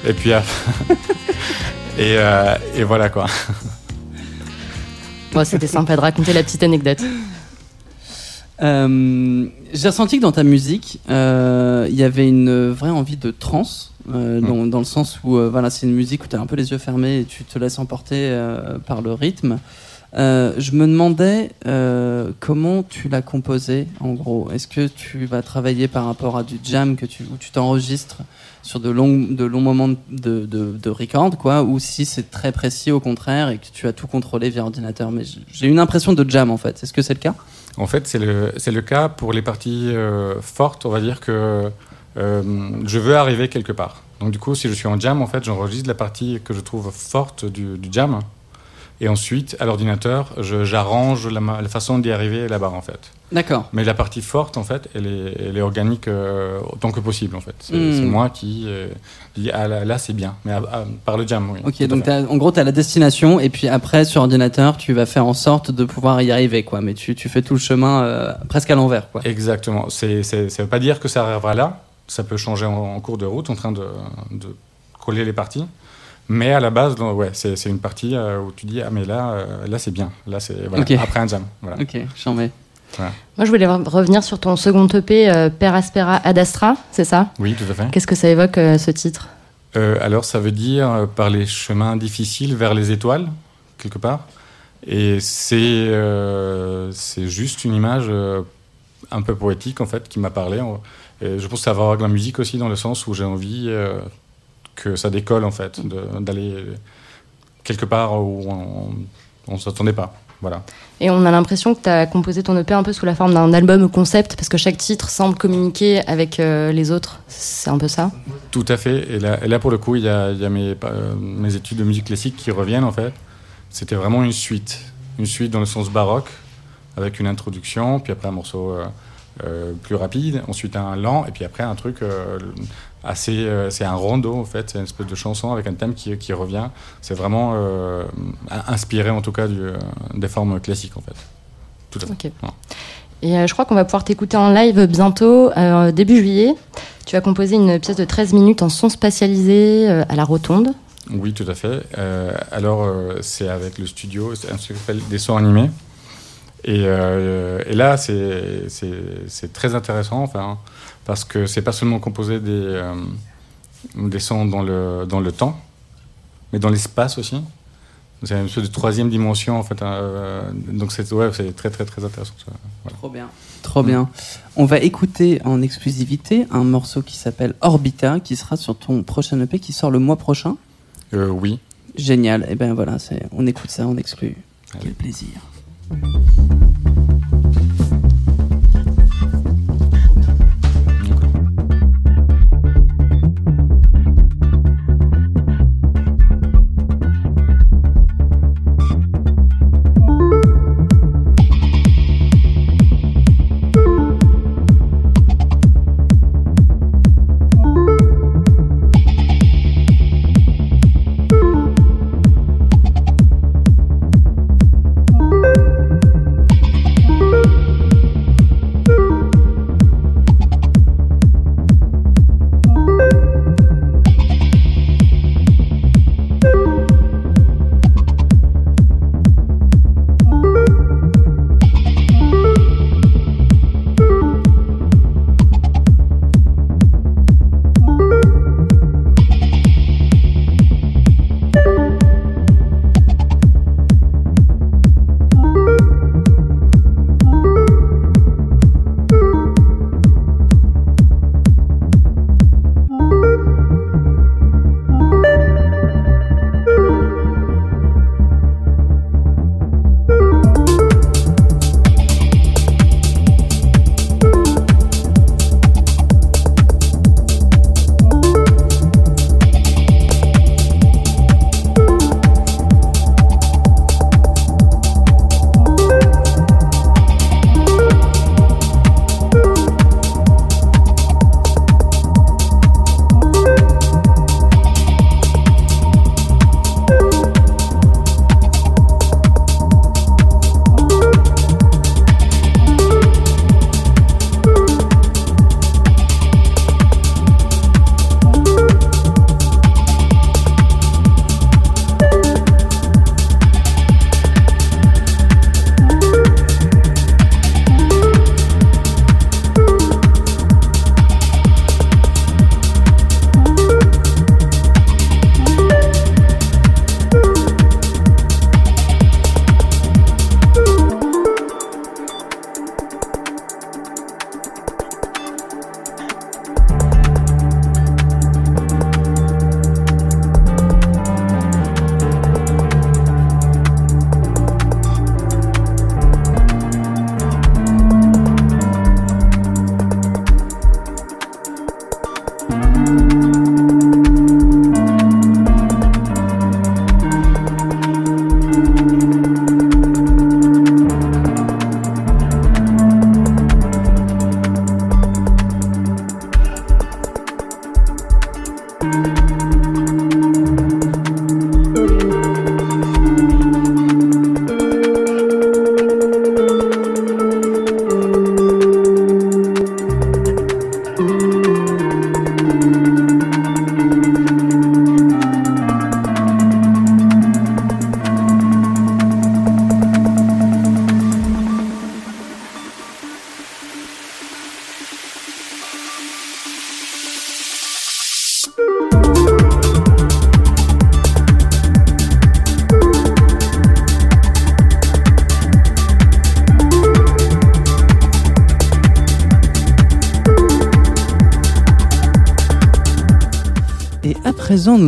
et puis, et, et voilà quoi. Bon, C'était sympa de raconter la petite anecdote. Euh, J'ai ressenti que dans ta musique, euh, il y avait une vraie envie de trance, euh, Mm. dans, dans le sens où voilà, c'est une musique où tu as un peu les yeux fermés et tu te laisses emporter par le rythme. Je me demandais comment tu l'as composé en gros. Est-ce que tu vas travailler par rapport à du jam que tu, où tu t'enregistres sur de longs, de longs moments de, de, record, quoi, ou si c'est très précis au contraire et que tu as tout contrôlé via ordinateur. Mais j'ai une impression de jam en fait. Est-ce que c'est le cas? En fait, c'est le, le cas pour les parties euh, fortes. On va dire que euh, je veux arriver quelque part. Donc, du coup, si je suis en jam, en fait, j'enregistre la partie que je trouve forte du, du jam. Et ensuite, à l'ordinateur, j'arrange la, façon d'y arriver là-bas, en fait. D'accord. Mais la partie forte, en fait, elle est, elle est organique euh, autant que possible, en fait. C'est Mm. c'est moi qui euh, dis, ah là, là, c'est bien. Mais ah, ah, par le jam, oui. Ok, donc en gros, tu as la destination et puis après, sur ordinateur, tu vas faire en sorte de pouvoir y arriver, quoi. Mais tu, tu fais tout le chemin euh, presque à l'envers, quoi. Exactement. C'est, ça veut pas dire que ça arrivera là. Ça peut changer en, en cours de route, en train de, de coller les parties. Mais à la base, ouais, c'est, c'est une partie euh, où tu dis ah mais là, euh, là c'est bien. Là c'est voilà, après un jam. Voilà. Ok, j'en mets. Moi, je voulais re- revenir sur ton second EP, euh, Per Aspera Ad Astra, c'est ça? Oui, tout à fait. Qu'est-ce que ça évoque, euh, ce titre? Euh, alors ça veut dire euh, par les chemins difficiles vers les étoiles quelque part. Et c'est euh, c'est juste une image euh, un peu poétique en fait qui m'a parlé. Et je pense que ça va avoir avec la musique aussi dans le sens où j'ai envie euh, que ça décolle en fait, d'aller quelque part où on ne s'attendait pas. Voilà. Et on a l'impression que tu as composé ton EP un peu sous la forme d'un album concept, parce que chaque titre semble communiquer avec euh, les autres. C'est un peu ça? Tout à fait. Et là, et là, pour le coup, il y a, il y a mes, euh, mes études de musique classique qui reviennent en fait. C'était vraiment une suite. Une suite dans le sens baroque, avec une introduction, puis après un morceau euh, plus rapide, ensuite un lent, et puis après un truc assez. euh, c'est un rondo en fait, c'est une espèce de chanson avec un thème qui, qui revient. C'est vraiment euh, inspiré en tout cas du, euh, des formes classiques en fait. Tout à fait. Et euh, je crois qu'on va pouvoir t'écouter en live bientôt, euh, début juillet. Tu as composé une pièce de 13 minutes en son spatialisé euh, à la Rotonde. Oui, tout à fait. Alors, c'est avec le studio, c'est un studio qui s'appelle Des Sons Animés. Et, et là, c'est très intéressant, enfin, parce que c'est pas seulement composer des, euh, des sons dans le, dans le temps, mais dans l'espace aussi. C'est une sorte de troisième dimension, en fait. euh, donc, c'est ouais, très, très, très intéressant. ça. Voilà. Trop bien. Trop bien. On va écouter en exclusivité un morceau qui s'appelle Orbita, qui sera sur ton prochain EP qui sort le mois prochain. Euh, oui. Génial. Et ben voilà, on écoute ça en exclu. Allez. Quel plaisir.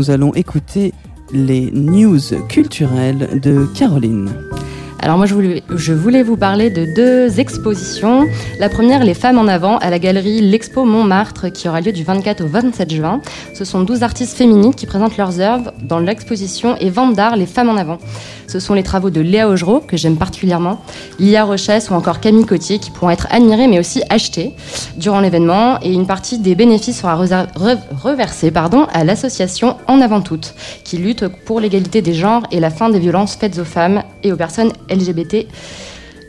Nous allons écouter les news culturelles de Caroline. Alors moi, je voulais, vous parler de deux expositions. La première, Les femmes en avant, à la galerie L'Expo Montmartre, qui aura lieu du 24 au 27 juin. Ce sont 12 artistes féminines qui présentent leurs œuvres dans l'exposition et vente d'art Les femmes en avant. Ce sont les travaux de Léa Augereau, que j'aime particulièrement, Lia Rochesse ou encore Camille Cotier, qui pourront être admirés mais aussi achetés durant l'événement. Et une partie des bénéfices sera reversée pardon, à l'association En Avant Toutes, qui lutte pour l'égalité des genres et la fin des violences faites aux femmes et aux personnes LGBT.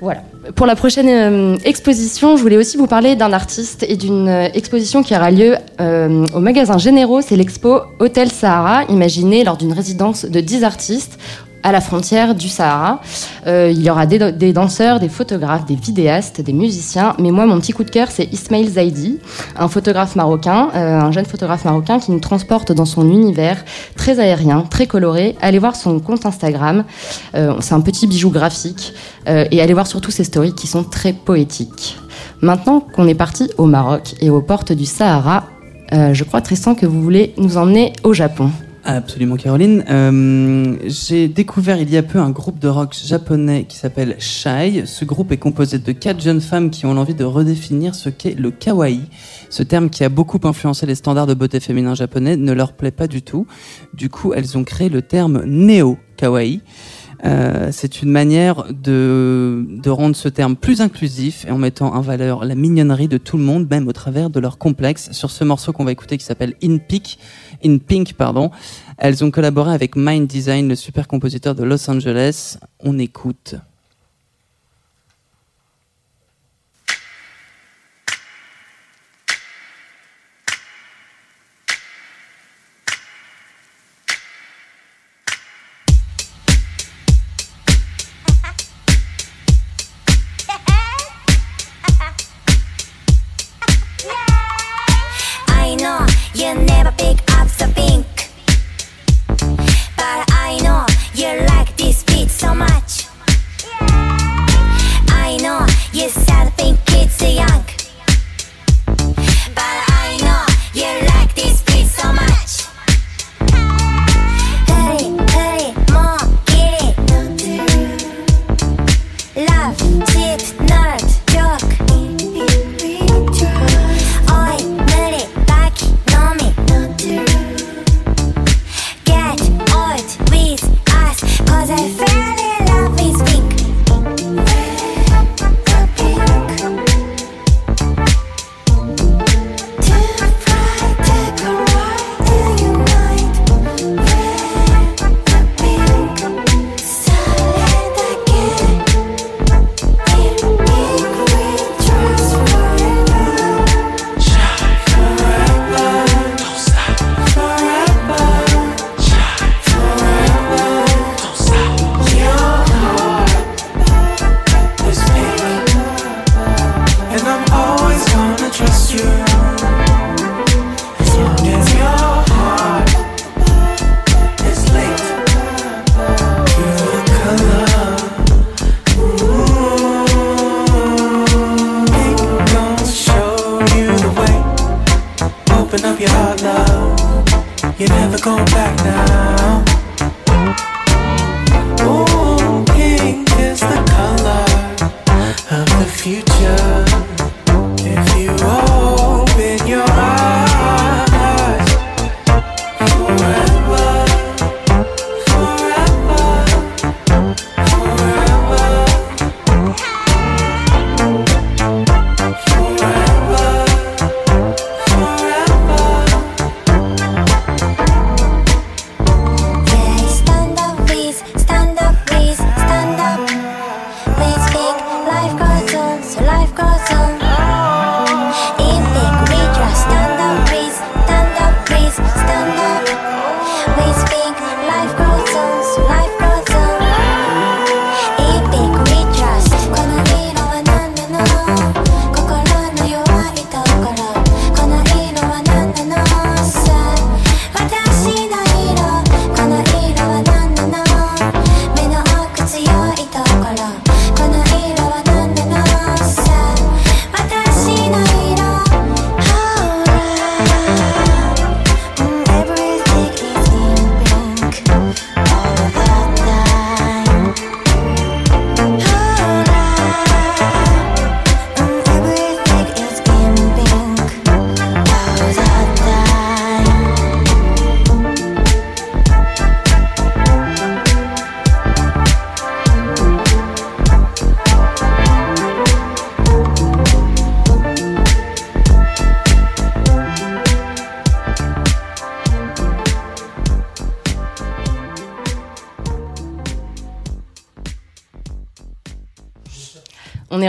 Voilà. Pour la prochaine euh, exposition, je voulais aussi vous parler d'un artiste et d'une euh, exposition qui aura lieu euh, au magasin Généraux. C'est l'expo Hôtel Sahara, imaginée lors d'une résidence de 10 artistes à la frontière du Sahara. Euh, il y aura des, danseurs, des photographes, des vidéastes, des musiciens. Mais moi, mon petit coup de cœur, c'est Ismail Zaidi, un photographe marocain, euh, un jeune photographe marocain qui nous transporte dans son univers très aérien, très coloré. Allez voir son compte Instagram. Euh, c'est un petit bijou graphique. Et allez voir surtout ses stories qui sont très poétiques. Maintenant qu'on est parti au Maroc et aux portes du Sahara, je crois Tristan que vous voulez nous emmener au Japon. Absolument, Caroline. Euh, J'ai découvert il y a peu un groupe de rock japonais qui s'appelle Shai. Ce groupe est composé de quatre jeunes femmes qui ont l'envie de redéfinir ce qu'est le kawaii. Ce terme qui a beaucoup influencé les standards de beauté féminin japonais ne leur plaît pas du tout. Du coup, elles ont créé le terme néo-kawaii. Euh, c'est une manière de, de rendre ce terme plus inclusif et en mettant en valeur la mignonnerie de tout le monde, même au travers de leurs complexes. Sur ce morceau qu'on va écouter qui s'appelle In Pink, In Pink, pardon, elles ont collaboré avec Mind Design, le super compositeur de Los Angeles. On écoute.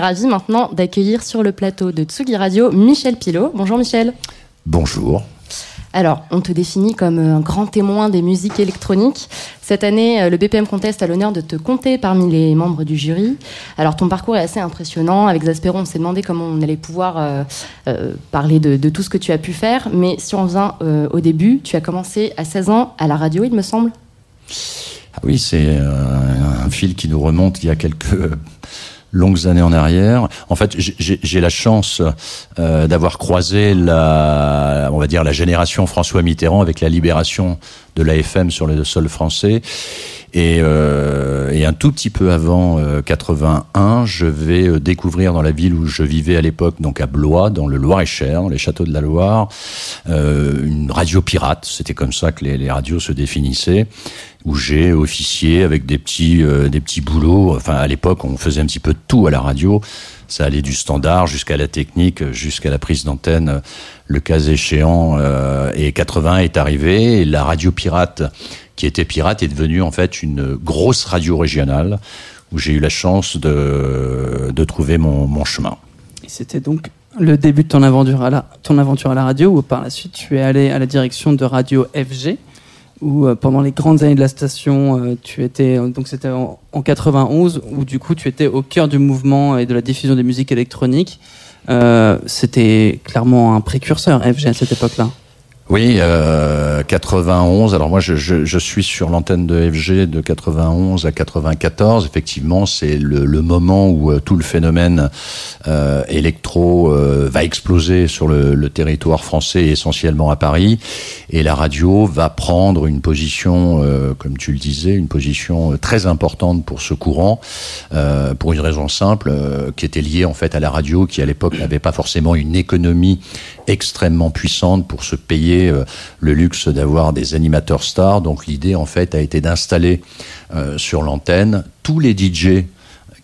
Ravis maintenant d'accueillir sur le plateau de Tsugi Radio Michel Pilot. Bonjour Michel. Bonjour. Alors, on te définit comme un grand témoin des musiques électroniques. Cette année, euh, le BPM Contest a l'honneur de te compter parmi les membres du jury. Alors, ton parcours est assez impressionnant. Avec Zaspero, on s'est demandé comment on allait pouvoir euh, euh, parler de, de tout ce que tu as pu faire. Mais si on revient euh, au début, tu as commencé à 16 ans à la radio, il me semble. Ah oui, c'est euh, un fil qui nous remonte il y a quelques longues années en arrière. En fait, j'ai- la chance euh, d'avoir croisé la, on va dire, la génération François Mitterrand avec la libération de l'AFM sur le sol français. Et, euh, et un tout petit peu avant euh, 81, je vais euh, découvrir dans la ville où je vivais à l'époque, donc à Blois, dans le Loir-et-Cher, dans les châteaux de la Loire, euh, une radio pirate. C'était comme ça que les, les radios se définissaient où j'ai officié avec des petits euh, des petits boulots. Enfin, à l'époque, on faisait un petit peu de tout à la radio. Ça allait du standard jusqu'à la technique, jusqu'à la prise d'antenne, le cas échéant. euh, et 80 est arrivé. La radio pirate, qui était pirate, est devenue en fait une grosse radio régionale où j'ai eu la chance de, de trouver mon, chemin. C'était donc le début de ton aventure, à la, ton aventure à la radio, où par la suite tu es allé à la direction de Radio FG, où euh, pendant les grandes années de la station, euh, tu étais, euh, donc c'était en, en 91, où du coup tu étais au cœur du mouvement et de la diffusion des musiques électroniques. C'était clairement un précurseur, FG, à cette époque-là. Oui, euh, 91. Alors moi, je, je, je suis sur l'antenne de FG de 91 à 94. Effectivement, c'est le, le moment où euh, tout le phénomène euh, électro euh, va exploser sur le, le territoire français, essentiellement à Paris. Et la radio va prendre une position, euh, comme tu le disais, une position très importante pour ce courant, pour une raison simple, qui était liée en fait à la radio, qui à l'époque n'avait pas forcément une économie extrêmement puissante pour se payer euh, le luxe d'avoir des animateurs stars. Donc l'idée en fait a été d'installer euh, sur l'antenne tous les DJ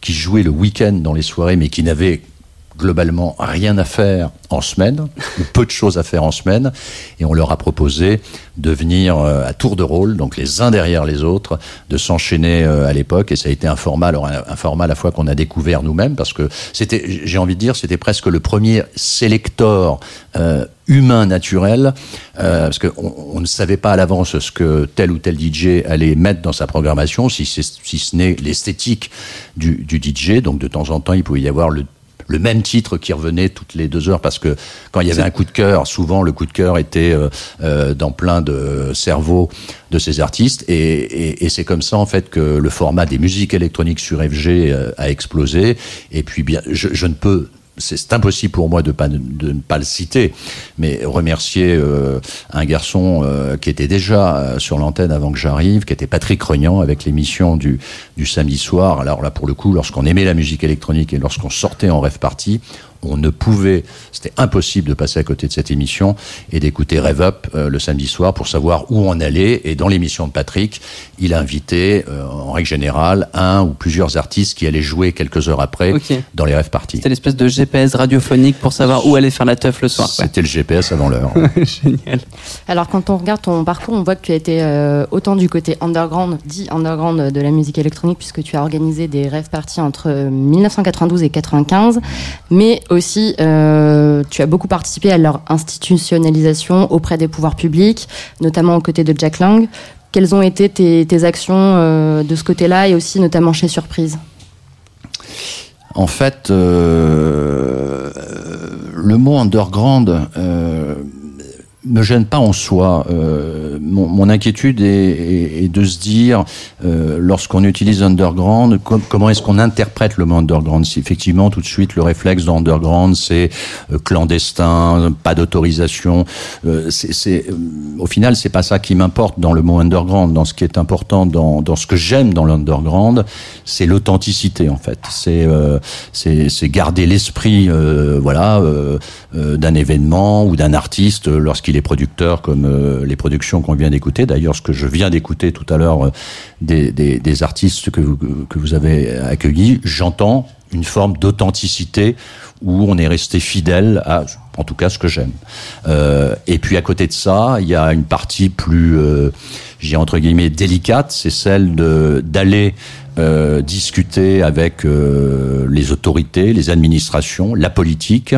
qui jouaient le week-end dans les soirées, mais qui n'avaient globalement rien à faire en semaine, ou peu de choses à faire en semaine, et on leur a proposé de venir euh, à tour de rôle, donc les uns derrière les autres, de s'enchaîner euh, à l'époque, et ça a été un format, alors un, format à la fois qu'on a découvert nous-mêmes, parce que c'était, j'ai envie de dire, c'était presque le premier sélector euh, humain naturel, parce qu'on on ne savait pas à l'avance ce que tel ou tel DJ allait mettre dans sa programmation, si, si ce n'est l'esthétique du, du DJ. Donc de temps en temps, il pouvait y avoir le le même titre qui revenait toutes les deux heures parce que quand il y avait un coup de cœur, souvent le coup de cœur était euh, euh, dans plein de cerveaux de ces artistes. Et, et, et c'est comme ça en fait que le format des musiques électroniques sur FG euh, a explosé. Et puis bien je, je ne peux c'est impossible pour moi de, ne pas le citer, mais remercier euh, un garçon euh, qui était déjà euh, sur l'antenne avant que j'arrive, qui était Patrick Rognan avec l'émission du, du samedi soir. Alors là, pour le coup, lorsqu'on aimait la musique électronique et lorsqu'on sortait en rêve party, on ne pouvait, c'était impossible de passer à côté de cette émission et d'écouter Rêve Up euh, le samedi soir pour savoir où on allait. Et dans l'émission de Patrick, il a invité, euh, en règle générale, un ou plusieurs artistes qui allaient jouer quelques heures après dans les rêves parties. C'était l'espèce de GPS radiophonique pour savoir où aller faire la teuf le soir. C'était le GPS avant l'heure. Génial. Alors, quand on regarde ton parcours, on voit que tu as été euh, autant du côté underground, dit underground de la musique électronique, puisque tu as organisé des rêves parties entre euh, 1992 et 95, mais aussi euh, tu as beaucoup participé à leur institutionnalisation auprès des pouvoirs publics, notamment aux côtés de Jack Lang. Quelles ont été tes, actions euh, de ce côté-là et aussi notamment chez Surprise? En fait, euh, le mot underground me gêne pas en soi. Euh, mon, mon inquiétude est, est- est de se dire, euh, lorsqu'on utilise underground, com- comment est-ce qu'on interprète le mot underground Si effectivement, tout de suite, le réflexe dans underground, c'est euh, clandestin, pas d'autorisation. Euh, c'est, euh, au final, c'est pas ça qui m'importe dans le mot underground. Dans ce qui est important, dans, dans ce que j'aime dans l'underground, c'est l'authenticité en fait. C'est euh, c'est garder l'esprit, voilà, d'un événement ou d'un artiste euh, lorsqu'il est producteur, comme euh, les productions qu'on vient d'écouter. D'ailleurs, ce que je viens d'écouter tout à l'heure euh, des, des, artistes que vous, que vous avez accueillis, j'entends une forme d'authenticité où on est resté fidèle à, en tout cas, ce que j'aime. Euh, et puis à côté de ça, il y a une partie plus, j'ai entre guillemets délicate, c'est celle de d'aller euh, discuter avec euh, les autorités, les administrations, la politique,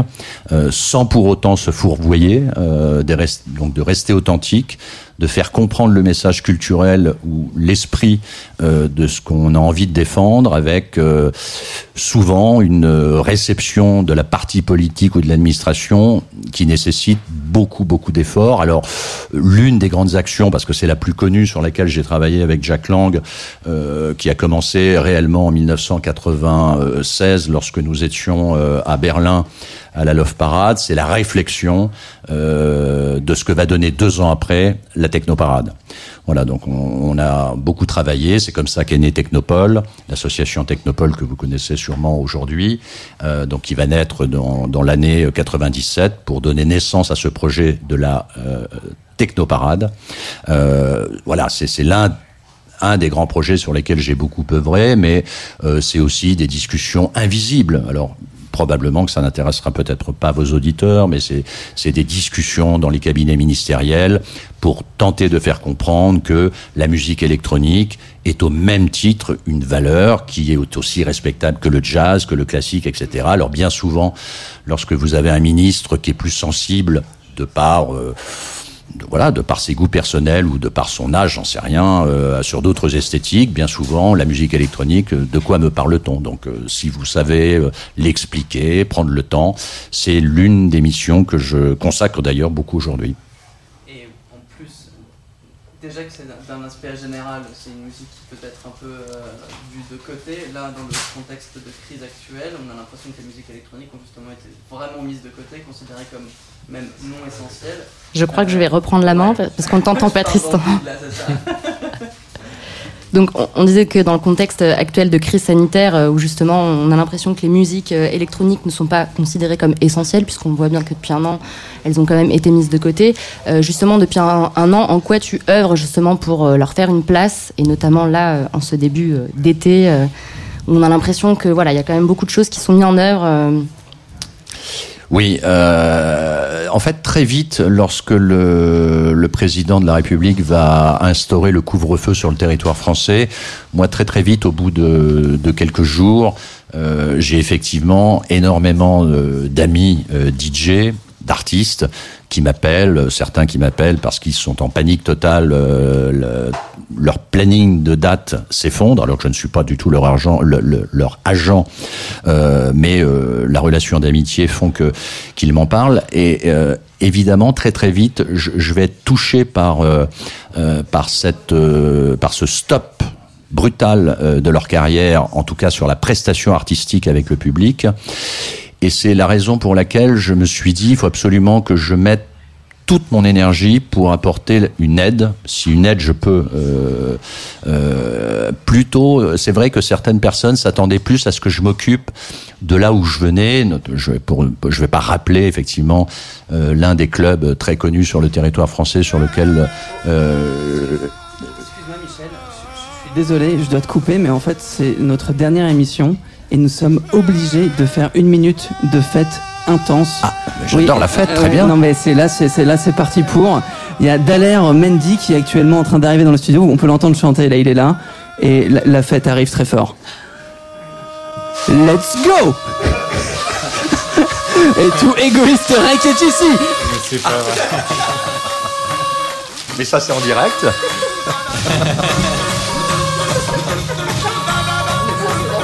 euh, sans pour autant se fourvoyer, de rest- donc de rester authentique, de faire comprendre le message culturel ou l'esprit euh, de ce qu'on a envie de défendre avec euh, souvent une réception de la partie politique ou de l'administration qui nécessite beaucoup beaucoup d'efforts. Alors l'une des grandes actions, parce que c'est la plus connue sur laquelle j'ai travaillé avec Jack Lang, euh, qui a commencé réellement en 1996 lorsque nous étions euh, à Berlin à la Love Parade, c'est la réflexion euh, de ce que va donner deux ans après la Technoparade. Voilà, donc on, a beaucoup travaillé. C'est comme ça qu'est né Technopole, l'association Technopole que vous connaissez sûrement aujourd'hui, euh, donc qui va naître dans, l'année 97 pour donner naissance à ce projet de la euh, Technoparade. Voilà, c'est l'un un des grands projets sur lesquels j'ai beaucoup œuvré, mais c'est aussi des discussions invisibles. Alors probablement que ça n'intéressera peut-être pas vos auditeurs, mais c'est des discussions dans les cabinets ministériels pour tenter de faire comprendre que la musique électronique est au même titre une valeur qui est aussi respectable que le jazz, que le classique, etc. Alors bien souvent, lorsque vous avez un ministre qui est plus sensible de par euh, voilà, de par ses goûts personnels ou de par son âge, j'en sais rien, euh, sur d'autres esthétiques, bien souvent, la musique électronique, euh, de quoi me parle-t-on? Donc, euh, si vous savez l'expliquer, prendre le temps, c'est l'une des missions que je consacre d'ailleurs beaucoup aujourd'hui. Et en plus, déjà que c'est d'un- aspect général, c'est une musique qui peut être un peu vue de côté. Là, dans le contexte de crise actuelle, on a l'impression que les musiques électroniques ont justement été vraiment mises de côté, considérées comme même non essentielles. Je crois que je vais reprendre la main Ouais. parce qu'on t'entend pas, Tristan. Donc, on, disait que dans le contexte actuel de crise sanitaire, euh, où justement on a l'impression que les musiques euh, électroniques ne sont pas considérées comme essentielles, puisqu'on voit bien que depuis un an, elles ont quand même été mises de côté. Euh, justement, depuis un, un an, en quoi tu œuvres justement pour leur faire une place, et notamment là, en ce début d'été, où on a l'impression que voilà, il y a quand même beaucoup de choses qui sont mises en œuvre. euh, Oui, euh, en fait, très vite, lorsque le, le président de la République va instaurer le couvre-feu sur le territoire français, moi, très très vite, au bout de, quelques jours, euh, j'ai effectivement énormément euh, d'amis euh, DJ, d'artistes qui m'appellent, certains qui m'appellent parce qu'ils sont en panique totale, euh, le- leur planning de date s'effondre, alors que je ne suis pas du tout leur argent, le- le- leur agent, euh, mais euh, la relation d'amitié font que qu'ils m'en parlent et euh, évidemment très très vite je, je vais être touché par euh, euh, par cette par ce stop brutal de leur carrière, en tout cas sur la prestation artistique avec le public. Et c'est la raison pour laquelle je me suis dit, il faut absolument que je mette toute mon énergie pour apporter une aide, si une aide je peux. Euh, euh, plutôt, c'est vrai que certaines personnes s'attendaient plus à ce que je m'occupe de là où je venais. Je vais, pour, je vais pas rappeler effectivement euh, l'un des clubs très connus sur le territoire français sur lequel euh, Excuse-moi Michel, je suis désolé, je dois te couper, mais en fait c'est notre dernière émission et nous sommes obligés de faire une minute de fête intense. Ah, j'adore la fête, très ouais, bien. Non mais c'est là, c'est c'est- là c'est parti pour. Il y a Daler Mendy qui est actuellement en train d'arriver dans le studio. On peut l'entendre chanter. Là, il est là et la, la fête arrive très fort. Let's go Et tout égoïste Rec est ici. Mais c'est pas vrai. Mais ça, c'est en direct.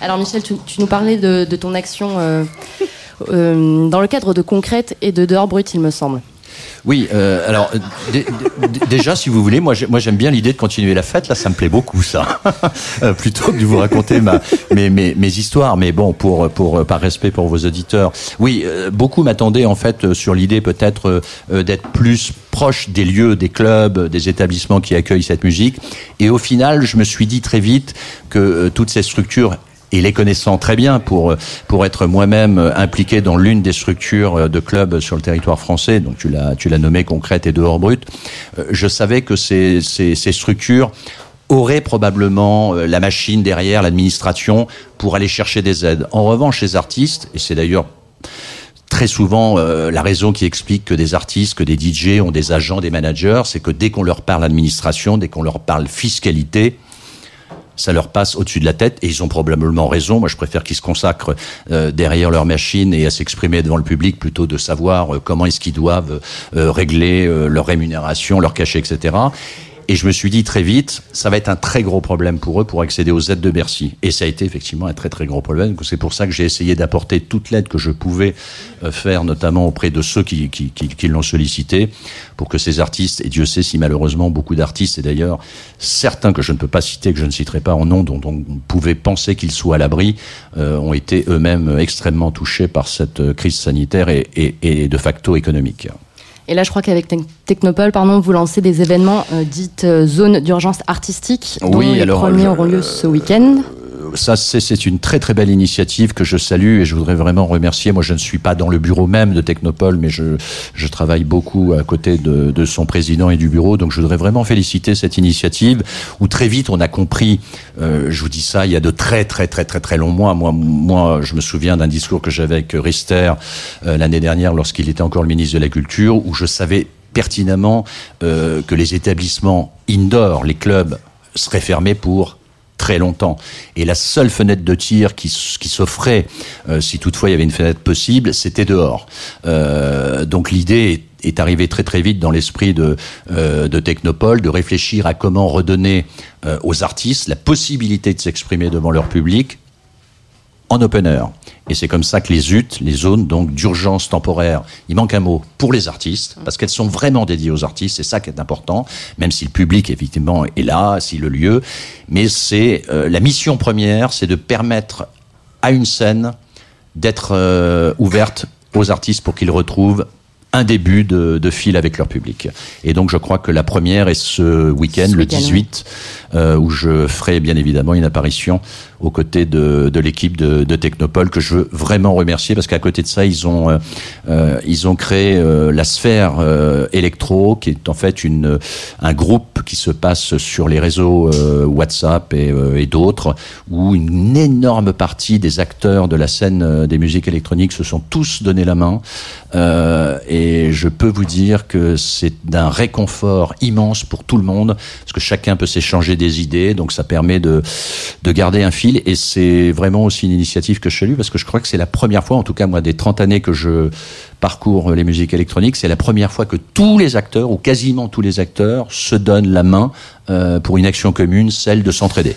Alors Michel, tu, nous parlais de, ton action euh, euh, dans le cadre de Concrète et de Dehors Brut, il me semble. Oui, euh, alors dé- dé- déjà, si vous voulez, moi, j'ai- moi j'aime bien l'idée de continuer la fête. Là, ça me plaît beaucoup, ça. Plutôt que de vous raconter mes, mes, histoires. Mais bon, pour, par respect pour vos auditeurs, oui, beaucoup m'attendaient en fait sur l'idée peut-être d'être plus proche des lieux, des clubs, des établissements qui accueillent cette musique. Et au final, je me suis dit très vite que toutes ces structures et les connaissant très bien pour pour être moi-même euh, impliqué dans l'une des structures euh, de clubs sur le territoire français, donc tu l'as tu l'as nommé concrète et dehors brut, euh, je savais que ces ces, ces structures auraient probablement la machine derrière l'administration pour aller chercher des aides. En revanche, les artistes, et c'est d'ailleurs très souvent la raison qui explique que des artistes, que des DJ ont des agents, des managers, c'est que dès qu'on leur parle administration, dès qu'on leur parle fiscalité, ça leur passe au-dessus de la tête et ils ont probablement raison. Moi, je préfère qu'ils se consacrent euh, derrière leur machine et à s'exprimer devant le public plutôt de savoir euh, comment est-ce qu'ils doivent euh, régler euh, leur rémunération, leur cachet, etc. Et je me suis dit très vite, ça va être un très gros problème pour eux pour accéder aux aides de Bercy. Et ça a été effectivement un très très gros problème. C'est pour ça que j'ai essayé d'apporter toute l'aide que je pouvais euh, faire, notamment auprès de ceux qui, l'ont sollicité, pour que ces artistes, et Dieu sait si malheureusement beaucoup d'artistes, et d'ailleurs certains que je ne peux pas citer, que je ne citerai pas en nom, dont on pouvait penser qu'ils soient à l'abri, euh, ont été eux-mêmes extrêmement touchés par cette euh, crise sanitaire et de facto économique. Et là, je crois qu'avec Tec- Technopole, pardon, vous lancez des événements euh, dites euh, zones d'urgence artistique, dont Oui, les alors, premiers auront lieu ce week-end. Ça, c'est une très très belle initiative que je salue et je voudrais vraiment remercier. Moi, je ne suis pas dans le bureau même de Technopole, mais je, travaille beaucoup à côté de, son président et du bureau. Donc, je voudrais vraiment féliciter cette initiative où très vite on a compris. euh, je vous dis ça, il y a de très très très très très longs mois. Moi, je me souviens d'un discours que j'avais avec Rister euh, l'année dernière lorsqu'il était encore le ministre de la Culture, où je savais pertinemment euh, que les établissements indoor, les clubs, seraient fermés pour très longtemps. Et la seule fenêtre de tir qui, s'offrait, euh, si toutefois il y avait une fenêtre possible, c'était dehors. Euh, donc l'idée est, est arrivée très très vite dans l'esprit de, euh, de Technopole de réfléchir à comment redonner euh, aux artistes la possibilité de s'exprimer devant leur public en open air. Et c'est comme ça que les UT, les zones donc d'urgence temporaire, il manque un mot pour les artistes, parce qu'elles sont vraiment dédiées aux artistes, c'est ça qui est important, même si le public effectivement est là, si le lieu, mais c'est euh, la mission première, c'est de permettre à une scène d'être euh, ouverte aux artistes pour qu'ils retrouvent un début de, de fil avec leur public. Et donc je crois que la première est ce week-end, Ce le week-end, 18, euh, où je ferai bien évidemment une apparition aux côtés de, l'équipe de, de Technopole que je veux vraiment remercier parce qu'à côté de ça ils ont euh, euh, ils ont créé la sphère électro qui est en fait une un groupe qui se passe sur les réseaux WhatsApp et, et d'autres où une énorme partie des acteurs de la scène des musiques électroniques se sont tous donné la main. Et je peux vous dire que c'est d'un réconfort immense pour tout le monde parce que chacun peut s'échanger des idées donc ça permet de de garder un fil et c'est vraiment aussi une initiative que je salue parce que je crois que c'est la première fois en tout cas moi des 30 années que je parcours les musiques électroniques c'est la première fois que tous les acteurs ou quasiment tous les acteurs se donnent la main euh, pour une action commune celle de s'entraider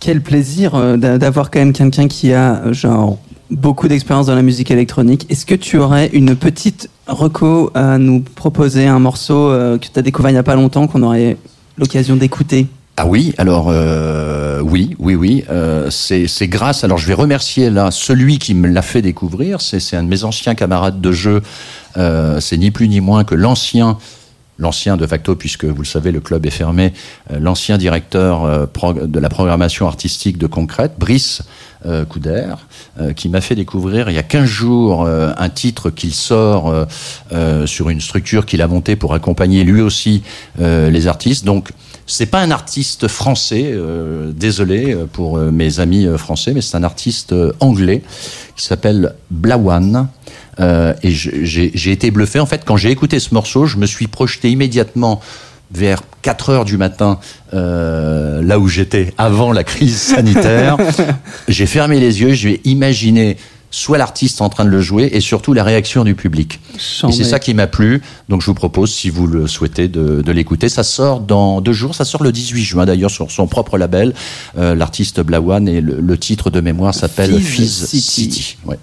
Quel plaisir euh, d'a- d'avoir quand même quelqu'un qui a euh, genre beaucoup d'expérience dans la musique électronique. Est-ce que tu aurais une petite reco à nous proposer, un morceau que tu as découvert il n'y a pas longtemps qu'on aurait l'occasion d'écouter Ah oui, alors euh, oui, oui, oui. euh, c'est grâce. Alors je vais remercier là celui qui me l'a fait découvrir. C'est c'est un de mes anciens camarades de jeu. Euh, c'est ni plus ni moins que l'ancien. L'ancien de facto, puisque vous le savez, le club est fermé, euh, l'ancien directeur euh, de la programmation artistique de Concrète, Brice euh, Couder, qui m'a fait découvrir il y a 15 jours un titre qu'il sort sur une structure qu'il a montée pour accompagner lui aussi les artistes. Donc, c'est pas un artiste français, désolé pour mes amis français, mais c'est un artiste anglais qui s'appelle Blawan. Euh, et j'ai été bluffé. En fait, quand j'ai écouté ce morceau, je me suis projeté immédiatement vers 4 heures du matin, euh, là où j'étais avant la crise sanitaire. j'ai fermé les yeux, j'ai imaginé soit l'artiste en train de le jouer et surtout la réaction du public. Et c'est ça qui m'a plu. Donc je vous propose, si vous le souhaitez, de, de l'écouter. Ça sort dans deux jours. Ça sort le 18 juin d'ailleurs sur son propre label. Euh, L'artiste Blawan et le, le titre de mémoire s'appelle Fizz Fizz City. City. Ouais.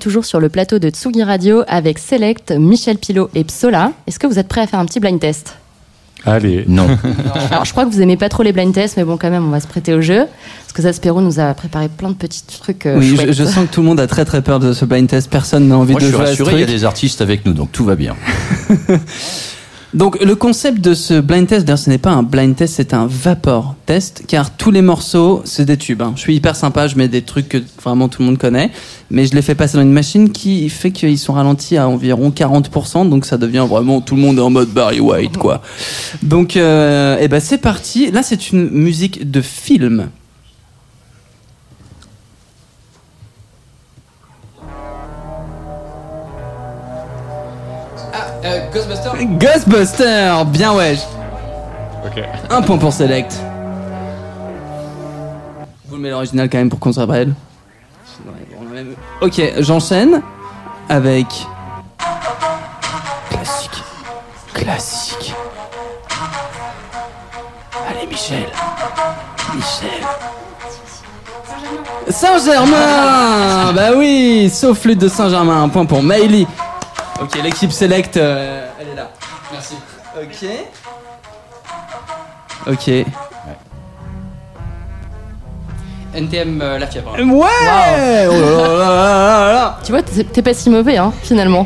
Toujours sur le plateau de Tsugi Radio avec Select, Michel Pilot et Psola. Est-ce que vous êtes prêts à faire un petit blind test? Allez. Non. Alors, je crois que vous aimez pas trop les blind tests, mais bon, quand même, on va se prêter au jeu. Parce que Zaspero nous a préparé plein de petits trucs. euh, Oui, je, je sens que tout le monde a très très peur de ce blind test. Personne n'a envie Moi, de je suis jouer rassuré, il y a des artistes avec nous, donc tout va bien. Donc le concept de ce blind test, d'ailleurs ce n'est pas un blind test, c'est un vapor test, car tous les morceaux, c'est des tubes. hein. Je suis hyper sympa, je mets des trucs que vraiment tout le monde connaît, mais je les fais passer dans une machine qui fait qu'ils sont ralentis à environ 40%, donc ça devient vraiment tout le monde est en mode Barry White, quoi. Donc euh, eh ben c'est parti. Là c'est une musique de film. Ghostbuster Ghostbuster, bien wesh. Ok. Un point pour Select. Vous le mettez l'original quand même pour qu'on se rappelle. Ouais, Ok, j'enchaîne avec. Classique. Classique. Allez, Michel. Michel. Saint-Germain Bah oui, sauf flûte de Saint-Germain, un point pour Maïli. Ok, l'équipe Select, euh, elle est là. Merci. Ok. Ok. NTM euh, La Fièvre. Ouais Oh là là là là là. Tu vois, t'es t'es pas si mauvais, hein, finalement.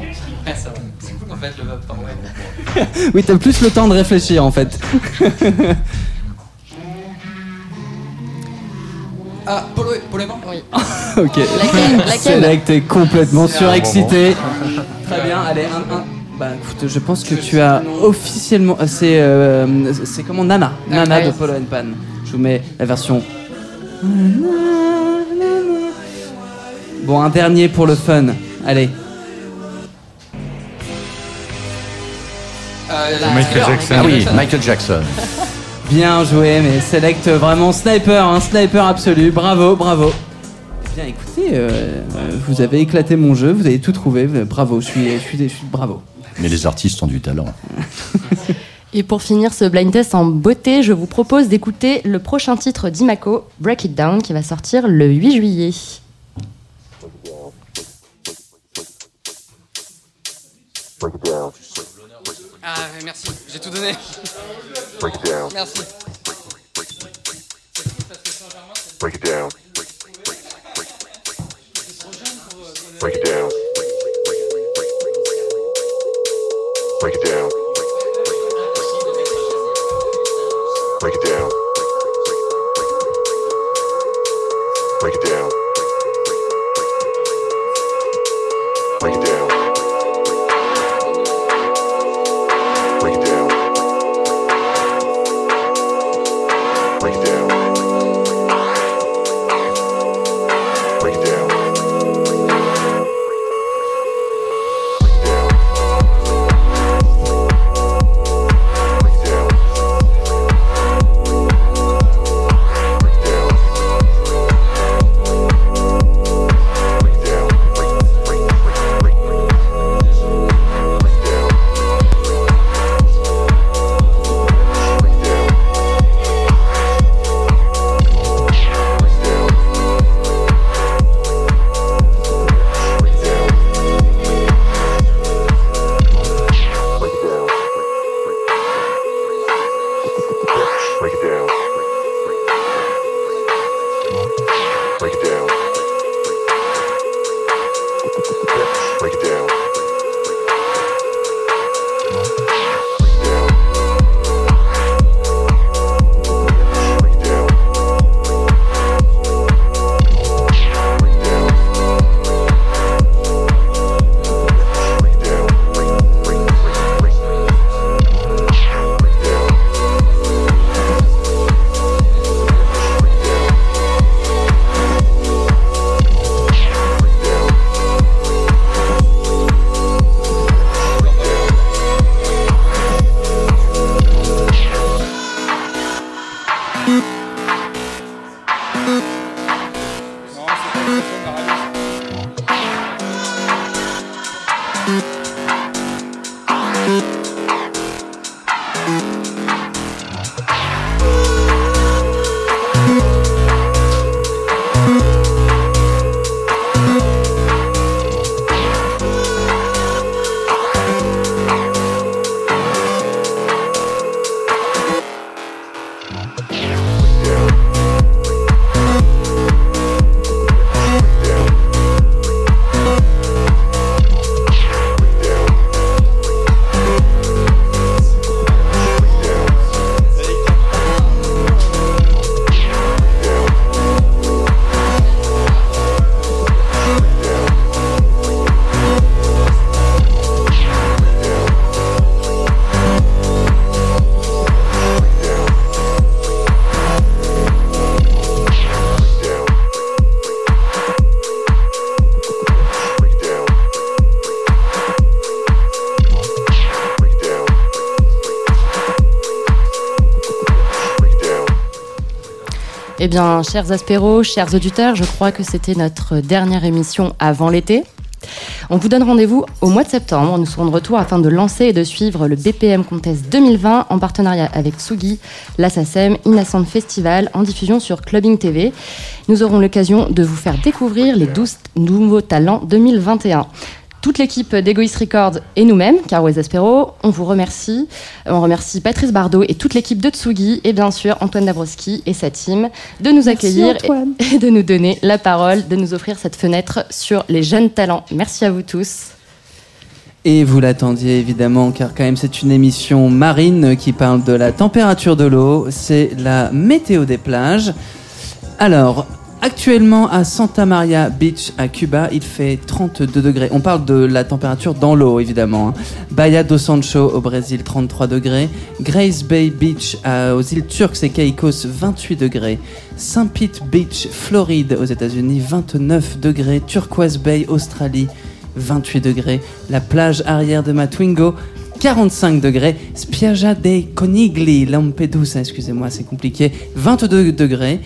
Ouais, ça va. C'est cool en fait le vapeur. Ouais. Oui, t'as plus le temps de réfléchir en fait. Ah, Polo, Polo et moi Oui. ok. Laquelle Laquelle Select est complètement C'est surexcité. Très bien, allez, un, un. Bah écoute, je pense que tu as officiellement. euh, C'est euh, c'est comment Nana Nana ouais. de Polo and Pan. Je vous mets la version. Bon, un dernier pour le fun. Allez. Euh, Michael Thriller, Jackson. Ah oui, Jackson. Michael Jackson. Bien joué, mais Select vraiment sniper, un sniper absolu. Bravo, bravo. Bien écoutez, euh, euh, vous avez éclaté mon jeu, vous avez tout trouvé. Bravo, je suis, je suis, je suis bravo. Mais les artistes ont du talent. Et pour finir ce blind test en beauté, je vous propose d'écouter le prochain titre d'Imako, Break It Down, qui va sortir le 8 juillet. Ah, merci, j'ai tout donné. Merci. Break it down. Break it down. Break it down. Break it down. Break it down. Eh bien, chers Aspéros, chers auditeurs, je crois que c'était notre dernière émission avant l'été. On vous donne rendez-vous au mois de septembre. Nous serons de retour afin de lancer et de suivre le BPM Contest 2020 en partenariat avec Sugi, l'Assasem, Innocent Festival en diffusion sur Clubbing TV. Nous aurons l'occasion de vous faire découvrir les 12 nouveaux talents 2021. Toute l'équipe d'Egoist Records et nous-mêmes, Caro et Aspero, on vous remercie. On remercie Patrice Bardot et toute l'équipe de Tsugi et bien sûr Antoine Dabrowski et sa team de nous accueillir et de nous donner la parole, de nous offrir cette fenêtre sur les jeunes talents. Merci à vous tous. Et vous l'attendiez évidemment, car quand même c'est une émission marine qui parle de la température de l'eau, c'est la météo des plages. Alors, actuellement à Santa Maria Beach à Cuba, il fait 32 degrés. On parle de la température dans l'eau évidemment. hein. Bahia do Sancho au Brésil, 33 degrés. Grace Bay Beach aux îles Turques et Caicos, 28 degrés. Saint Pete Beach, Floride aux États-Unis, 29 degrés. Turquoise Bay, Australie, 28 degrés. La plage arrière de Matwingo, 45 degrés. Spiaggia dei Conigli, Lampedusa, excusez-moi, c'est compliqué, 22 degrés.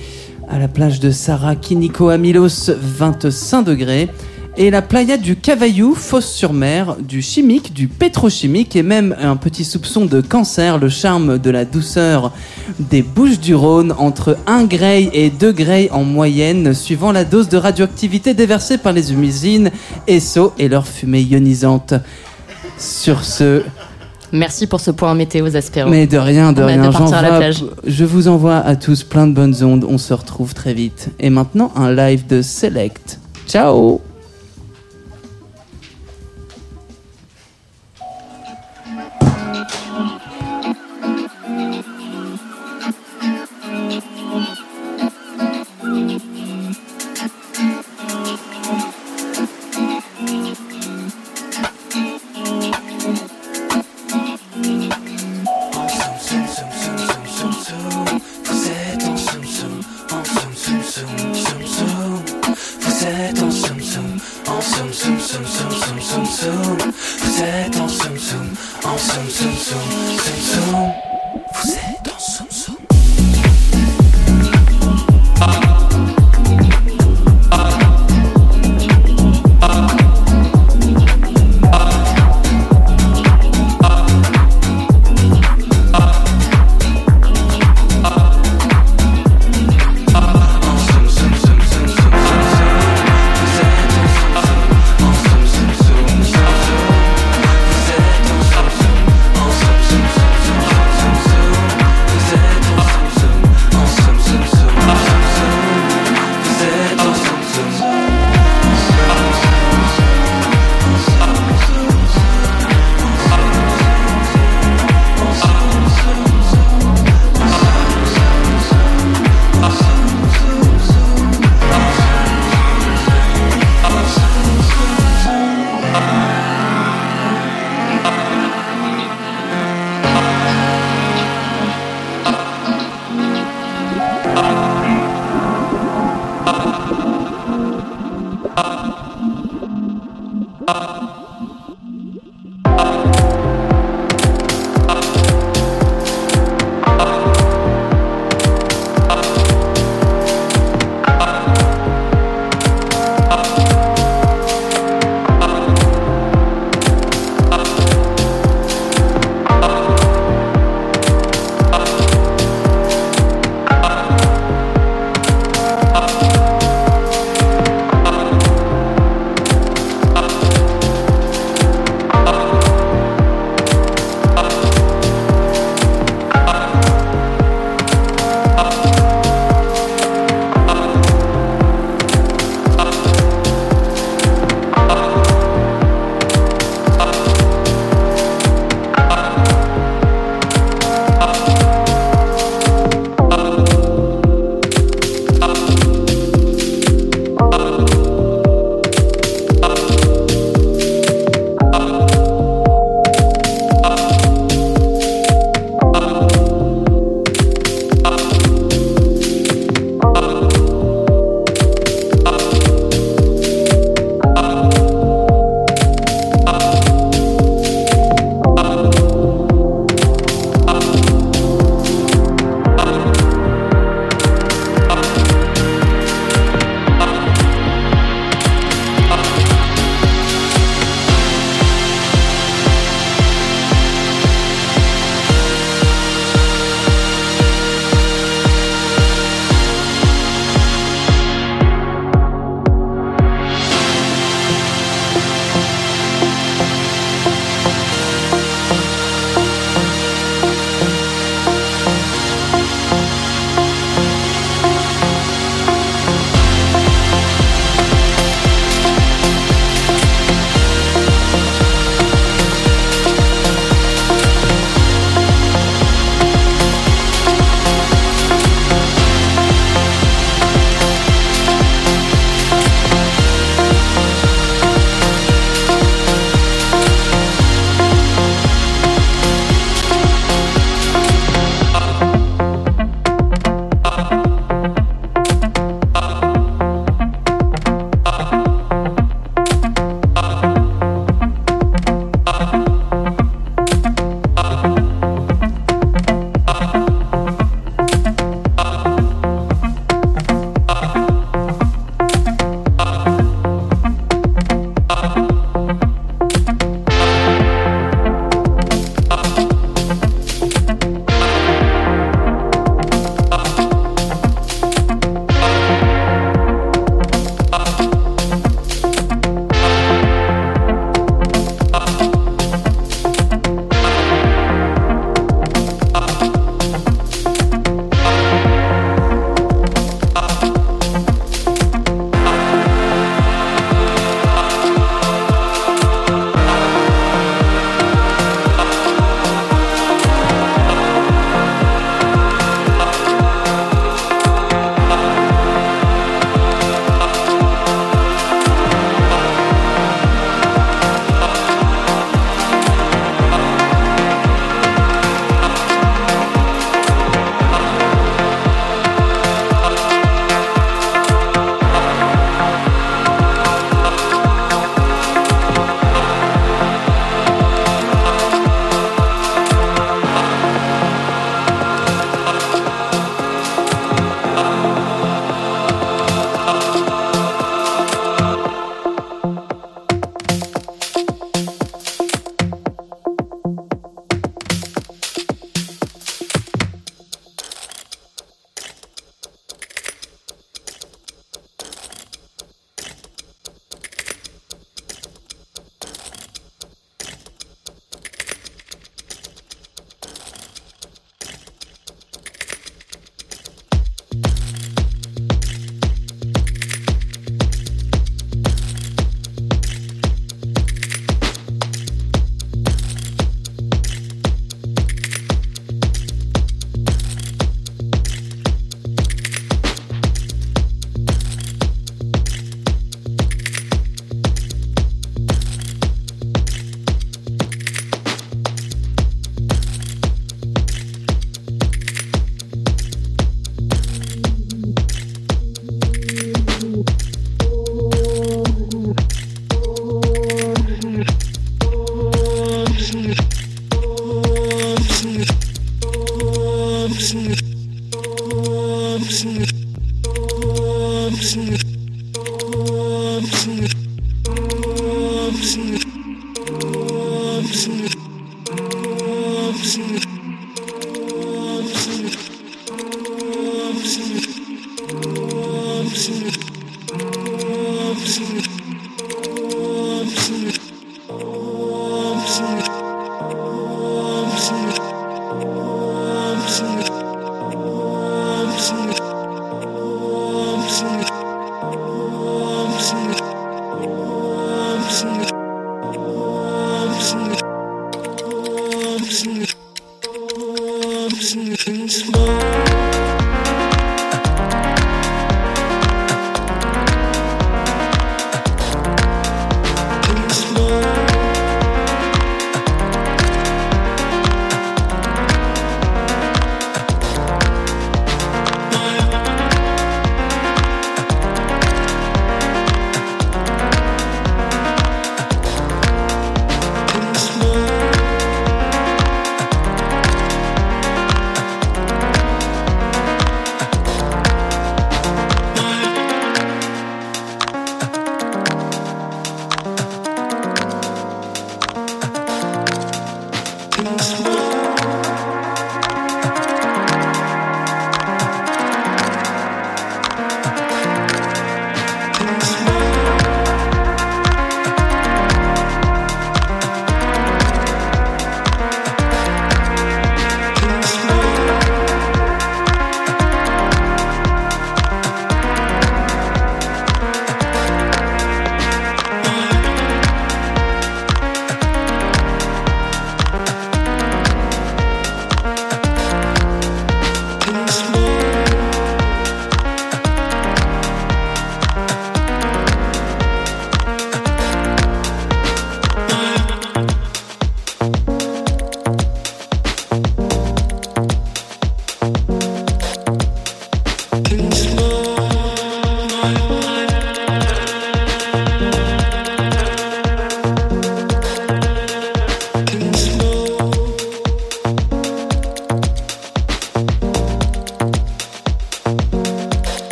À la plage de Sarah Kiniko à Milos, 25 degrés. Et la playa du Cavaillou, Fosse-sur-Mer, du chimique, du pétrochimique et même un petit soupçon de cancer, le charme de la douceur des Bouches du Rhône entre 1 grey et 2 grey en moyenne, suivant la dose de radioactivité déversée par les usines Esso et leur fumée ionisante. Sur ce, Merci pour ce point météo, Aspero. mais de rien, de On rien, partir à la j'envoie- plage. je vous envoie à tous plein de bonnes ondes, on se retrouve très vite. Et maintenant, un live de Select. Ciao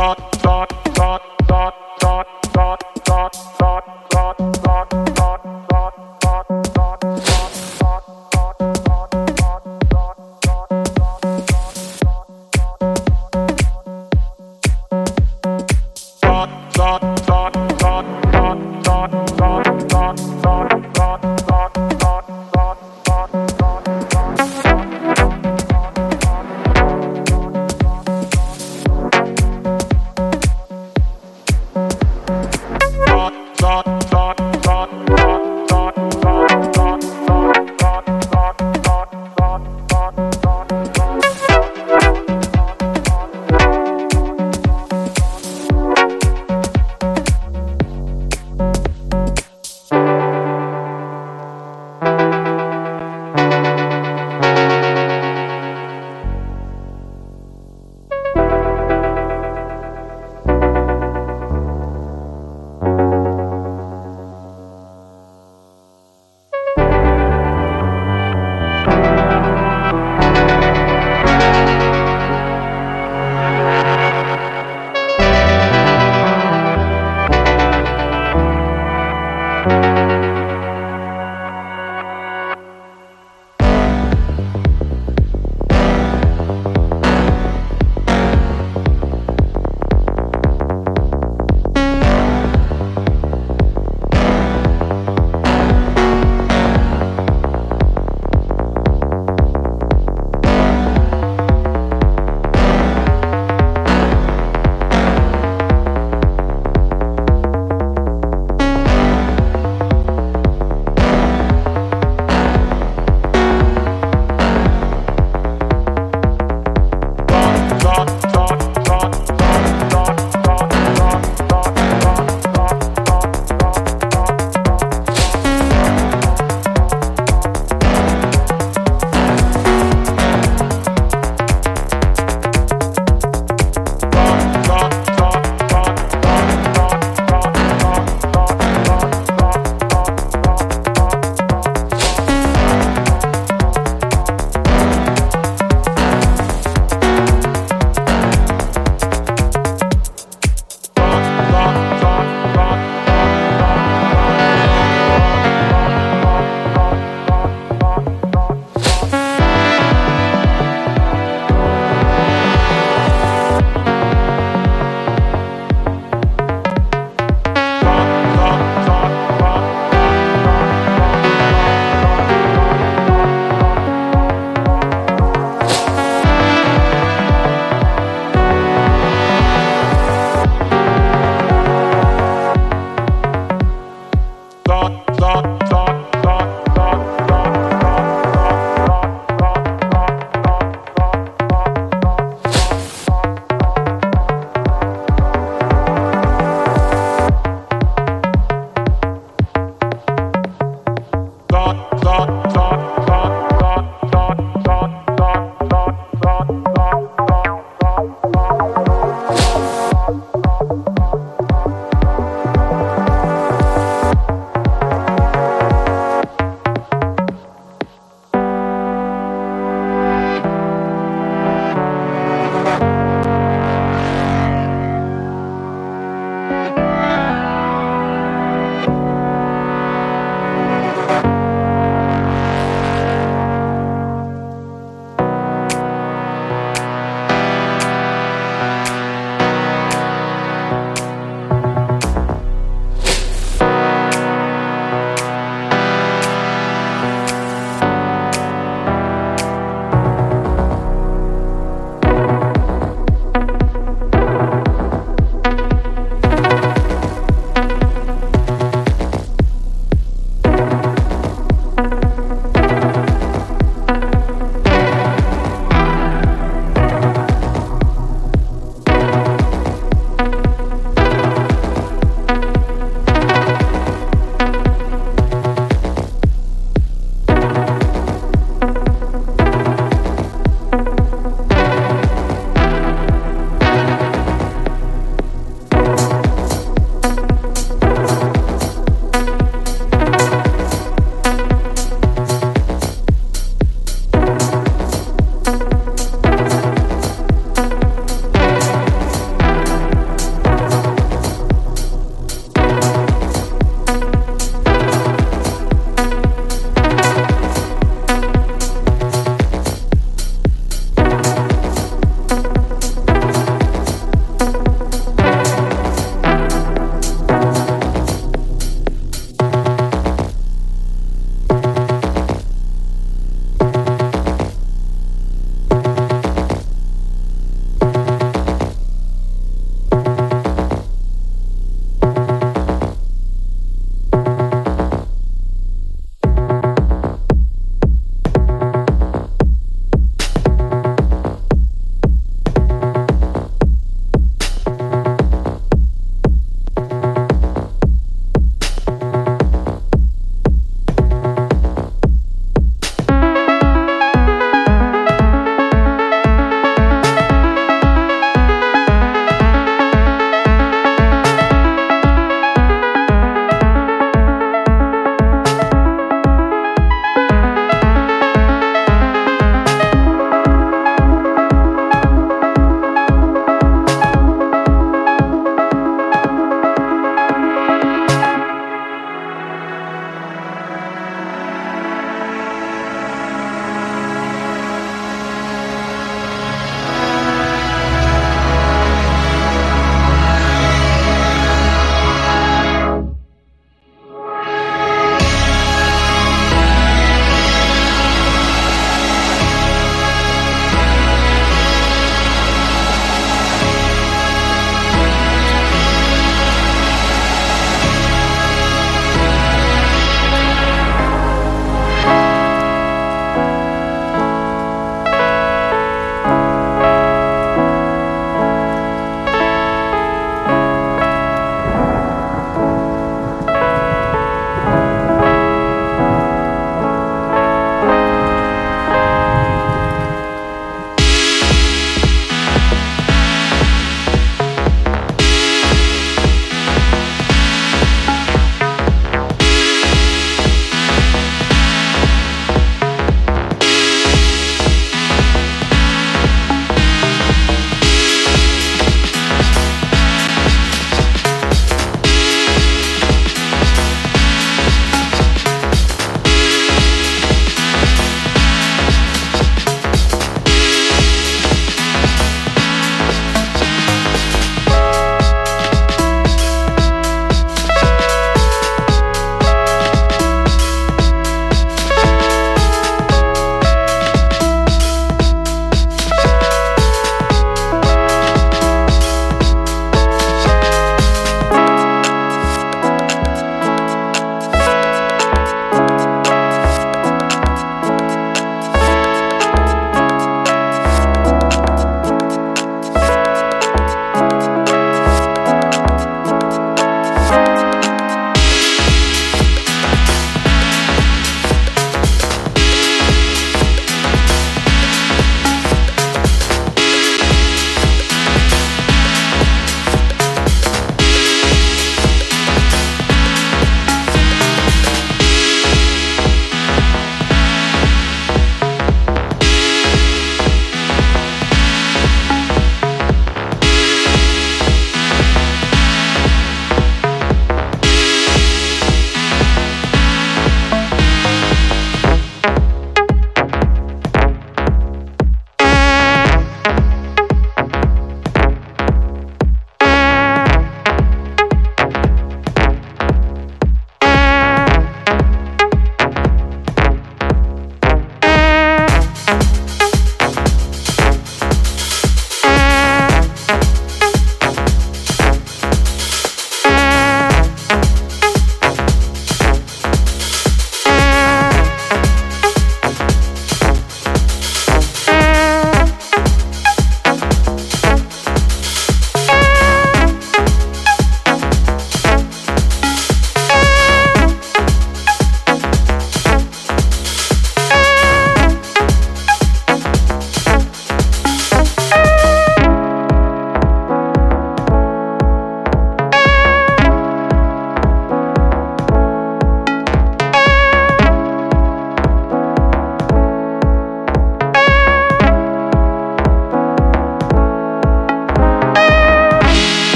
God.